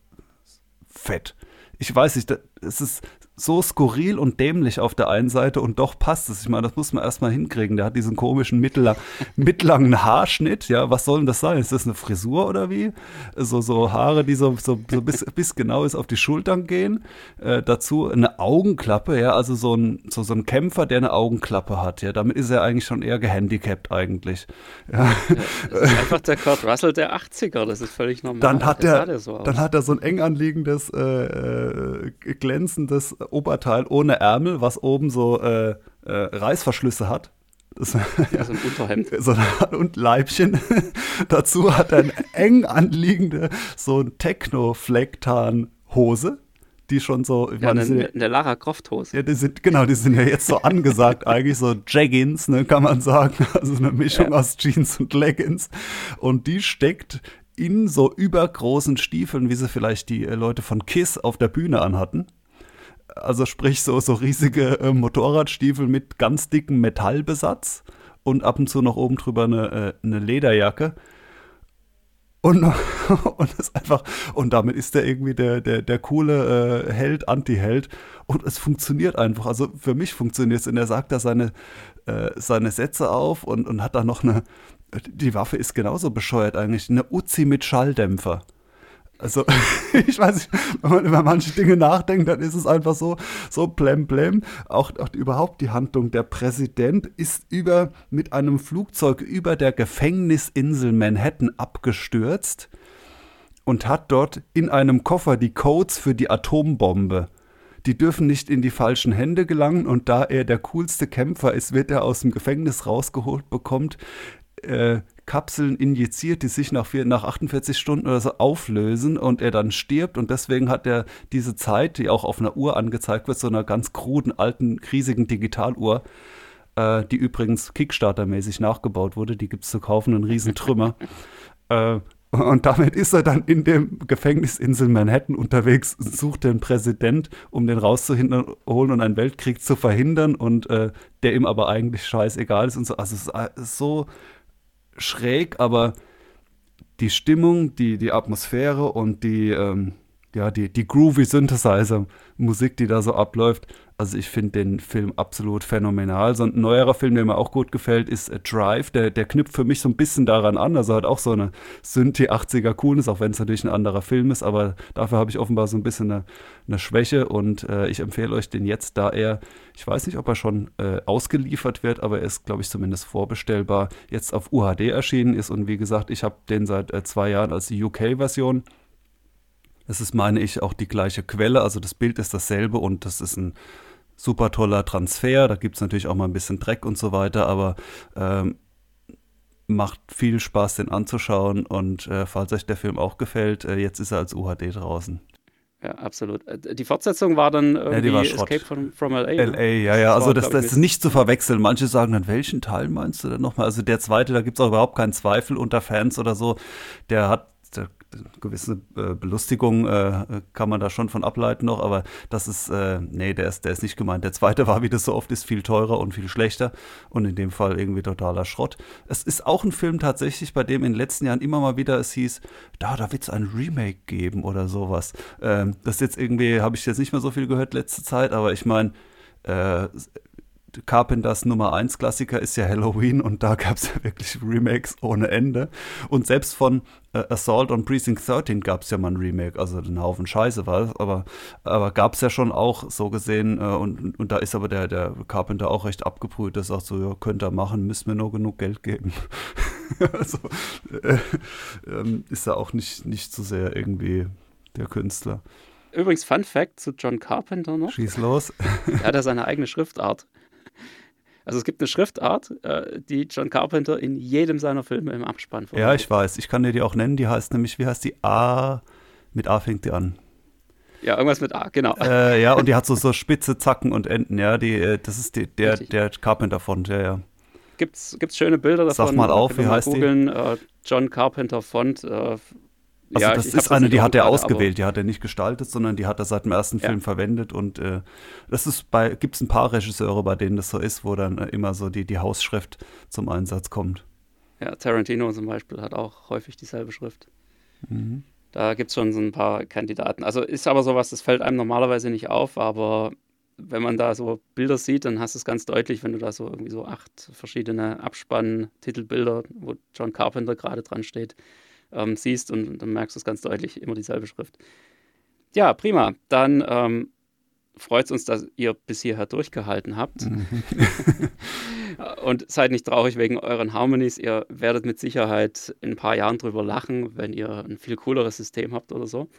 fett. Ich weiß nicht, es ist so skurril und dämlich auf der einen Seite und doch passt es. Ich meine, das muss man erstmal hinkriegen. Der hat diesen komischen mittellang, mittellangen Haarschnitt. Ja, was soll denn das sein? Ist das eine Frisur oder wie? So, so Haare, die so, so, so bis, bis genau ist auf die Schultern gehen. Äh, dazu eine Augenklappe, ja, also so ein, so, so ein Kämpfer, der eine Augenklappe hat. Ja, damit ist er eigentlich schon eher gehandicapt eigentlich. Ja. ja einfach der Kurt Russell der 80er, das ist völlig normal. Dann hat, er, so dann hat er so ein eng anliegendes, äh, äh glänzendes Oberteil ohne Ärmel, was oben so äh, äh, Reißverschlüsse hat. Das, ja, so ein Unterhemd. So und Leibchen. Dazu hat er eine eng anliegende, so ein Techno-Flecktarn-Hose, die schon so. Ja, meine, eine, eine Lara Croft-Hose. Ja, die sind, genau, die sind ja jetzt so angesagt, eigentlich so Jaggins, ne, kann man sagen. Also eine Mischung ja. aus Jeans und Leggings. Und die steckt in so übergroßen Stiefeln, wie sie vielleicht die äh, Leute von Kiss auf der Bühne anhatten also sprich so, so riesige äh, Motorradstiefel mit ganz dickem Metallbesatz und ab und zu noch oben drüber eine, äh, eine Lederjacke. Und, und ist einfach, und damit ist er irgendwie der, der, der coole äh, Held, Anti-Held. Und es funktioniert einfach. Also für mich funktioniert es. Und er sagt da seine, äh, seine Sätze auf und, und hat da noch eine, die Waffe ist genauso bescheuert eigentlich, eine Uzi mit Schalldämpfer. Also, ich weiß nicht, wenn man über manche Dinge nachdenkt, dann ist es einfach so, so blem blem. Auch, auch überhaupt die Handlung. Der Präsident ist über, mit einem Flugzeug über der Gefängnisinsel Manhattan abgestürzt und hat dort in einem Koffer die Codes für die Atombombe. Die dürfen nicht in die falschen Hände gelangen und da er der coolste Kämpfer ist, wird er aus dem Gefängnis rausgeholt, bekommt äh, Kapseln injiziert, die sich nach, vier, nach 48 Stunden oder so auflösen und er dann stirbt. Und deswegen hat er diese Zeit, die auch auf einer Uhr angezeigt wird, so einer ganz kruden, alten, riesigen Digitaluhr, äh, die übrigens Kickstarter-mäßig nachgebaut wurde. Die gibt es zu kaufen, ein Riesentrümmer. äh, und damit ist er dann in dem Gefängnisinsel Manhattan unterwegs, sucht den Präsident, um den rauszuholen und einen Weltkrieg zu verhindern und äh, der ihm aber eigentlich scheißegal ist und so. Also es ist äh, so schräg, aber die Stimmung, die, die Atmosphäre und die, ähm, ja, die, die groovy Synthesizer-Musik, die da so abläuft, also ich finde den Film absolut phänomenal. So ein neuerer Film, der mir auch gut gefällt, ist A Drive. Der, der knüpft für mich so ein bisschen daran an. Also hat auch so eine Synthi 80er Coolness, auch wenn es natürlich ein anderer Film ist. Aber dafür habe ich offenbar so ein bisschen eine, eine Schwäche. Und äh, ich empfehle euch den jetzt, da er, ich weiß nicht, ob er schon äh, ausgeliefert wird, aber er ist, glaube ich, zumindest vorbestellbar, jetzt auf UHD erschienen ist. Und wie gesagt, ich habe den seit äh, zwei Jahren als UK-Version. Es ist, meine ich, auch die gleiche Quelle, also das Bild ist dasselbe und das ist ein super toller Transfer. Da gibt es natürlich auch mal ein bisschen Dreck und so weiter, aber ähm, macht viel Spaß, den anzuschauen. Und äh, falls euch der Film auch gefällt, äh, jetzt ist er als UHD draußen. Ja, absolut. Äh, die Fortsetzung war dann irgendwie ja, war Escape from, from LA. LA, ne? ja, ja. Das also das, das ist nicht zu verwechseln. Manche sagen dann, welchen Teil meinst du denn nochmal? Also der zweite, da gibt es auch überhaupt keinen Zweifel unter Fans oder so. Der hat gewisse äh, Belustigung äh, kann man da schon von ableiten noch, aber das ist, äh, nee, der ist, der ist nicht gemeint. Der zweite war, wie das so oft ist, viel teurer und viel schlechter und in dem Fall irgendwie totaler Schrott. Es ist auch ein Film tatsächlich, bei dem in den letzten Jahren immer mal wieder es hieß, da, da wird es ein Remake geben oder sowas. Ähm, das jetzt irgendwie, habe ich jetzt nicht mehr so viel gehört letzte Zeit, aber ich meine, äh, Carpenters Nummer 1 Klassiker ist ja Halloween und da gab es ja wirklich Remakes ohne Ende. Und selbst von äh, Assault on Precinct 13 gab es ja mal ein Remake, also ein Haufen Scheiße war es, aber, aber gab es ja schon auch so gesehen. Äh, und, und da ist aber der, der Carpenter auch recht abgebrüht, der sagt so, ja, könnt ihr machen, müssen wir nur genug Geld geben. also äh, äh, ist er auch nicht, nicht so sehr irgendwie der Künstler. Übrigens, Fun Fact zu John Carpenter noch. Schieß los. er hat ja seine eigene Schriftart. Also es gibt eine Schriftart, äh, die John Carpenter in jedem seiner Filme im Abspann verwendet. Ja, ich weiß. Ich kann dir die auch nennen. Die heißt nämlich, wie heißt die? A. Mit A fängt die an. Ja, irgendwas mit A, genau. Äh, ja, und die hat so, so spitze Zacken und Enden, ja. Die, äh, das ist die, der, der Carpenter-Font, ja, ja. Gibt's, gibt's schöne Bilder davon? Sag mal auf, wie heißt googlen, die? Äh, John Carpenter Font. Also ja, das ist eine, die hat er ausgewählt, die hat er nicht gestaltet, sondern die hat er seit dem ersten Film ja. verwendet und äh, das ist bei, gibt es ein paar Regisseure, bei denen das so ist, wo dann äh, immer so die, die Hausschrift zum Einsatz kommt. Ja, Tarantino zum Beispiel hat auch häufig dieselbe Schrift. Mhm. Da gibt es schon so ein paar Kandidaten. Also ist aber sowas, das fällt einem normalerweise nicht auf, aber wenn man da so Bilder sieht, dann hast du es ganz deutlich, wenn du da so irgendwie so acht verschiedene Abspann-Titelbilder, wo John Carpenter gerade dran steht, ähm, siehst und dann merkst du es ganz deutlich, immer dieselbe Schrift. Ja, prima. Dann ähm, freut es uns, dass ihr bis hierher durchgehalten habt. Mhm. und seid nicht traurig wegen euren Harmonies. Ihr werdet mit Sicherheit in ein paar Jahren drüber lachen, wenn ihr ein viel cooleres System habt oder so.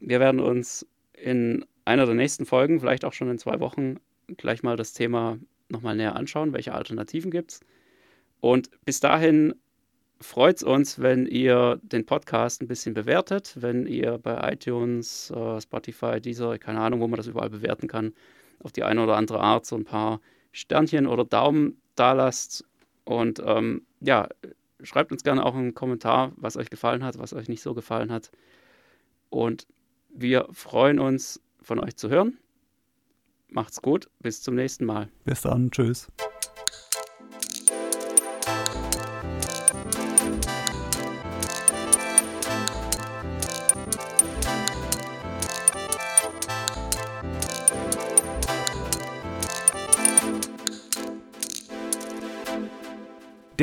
Wir werden uns in einer der nächsten Folgen, vielleicht auch schon in zwei Wochen, gleich mal das Thema nochmal näher anschauen, welche Alternativen gibt es. Und bis dahin freut es uns, wenn ihr den Podcast ein bisschen bewertet, wenn ihr bei iTunes, äh, Spotify, dieser, keine Ahnung, wo man das überall bewerten kann, auf die eine oder andere Art so ein paar Sternchen oder Daumen da lasst. Und ähm, ja, schreibt uns gerne auch einen Kommentar, was euch gefallen hat, was euch nicht so gefallen hat. Und wir freuen uns, von euch zu hören. Macht's gut, bis zum nächsten Mal. Bis dann, tschüss.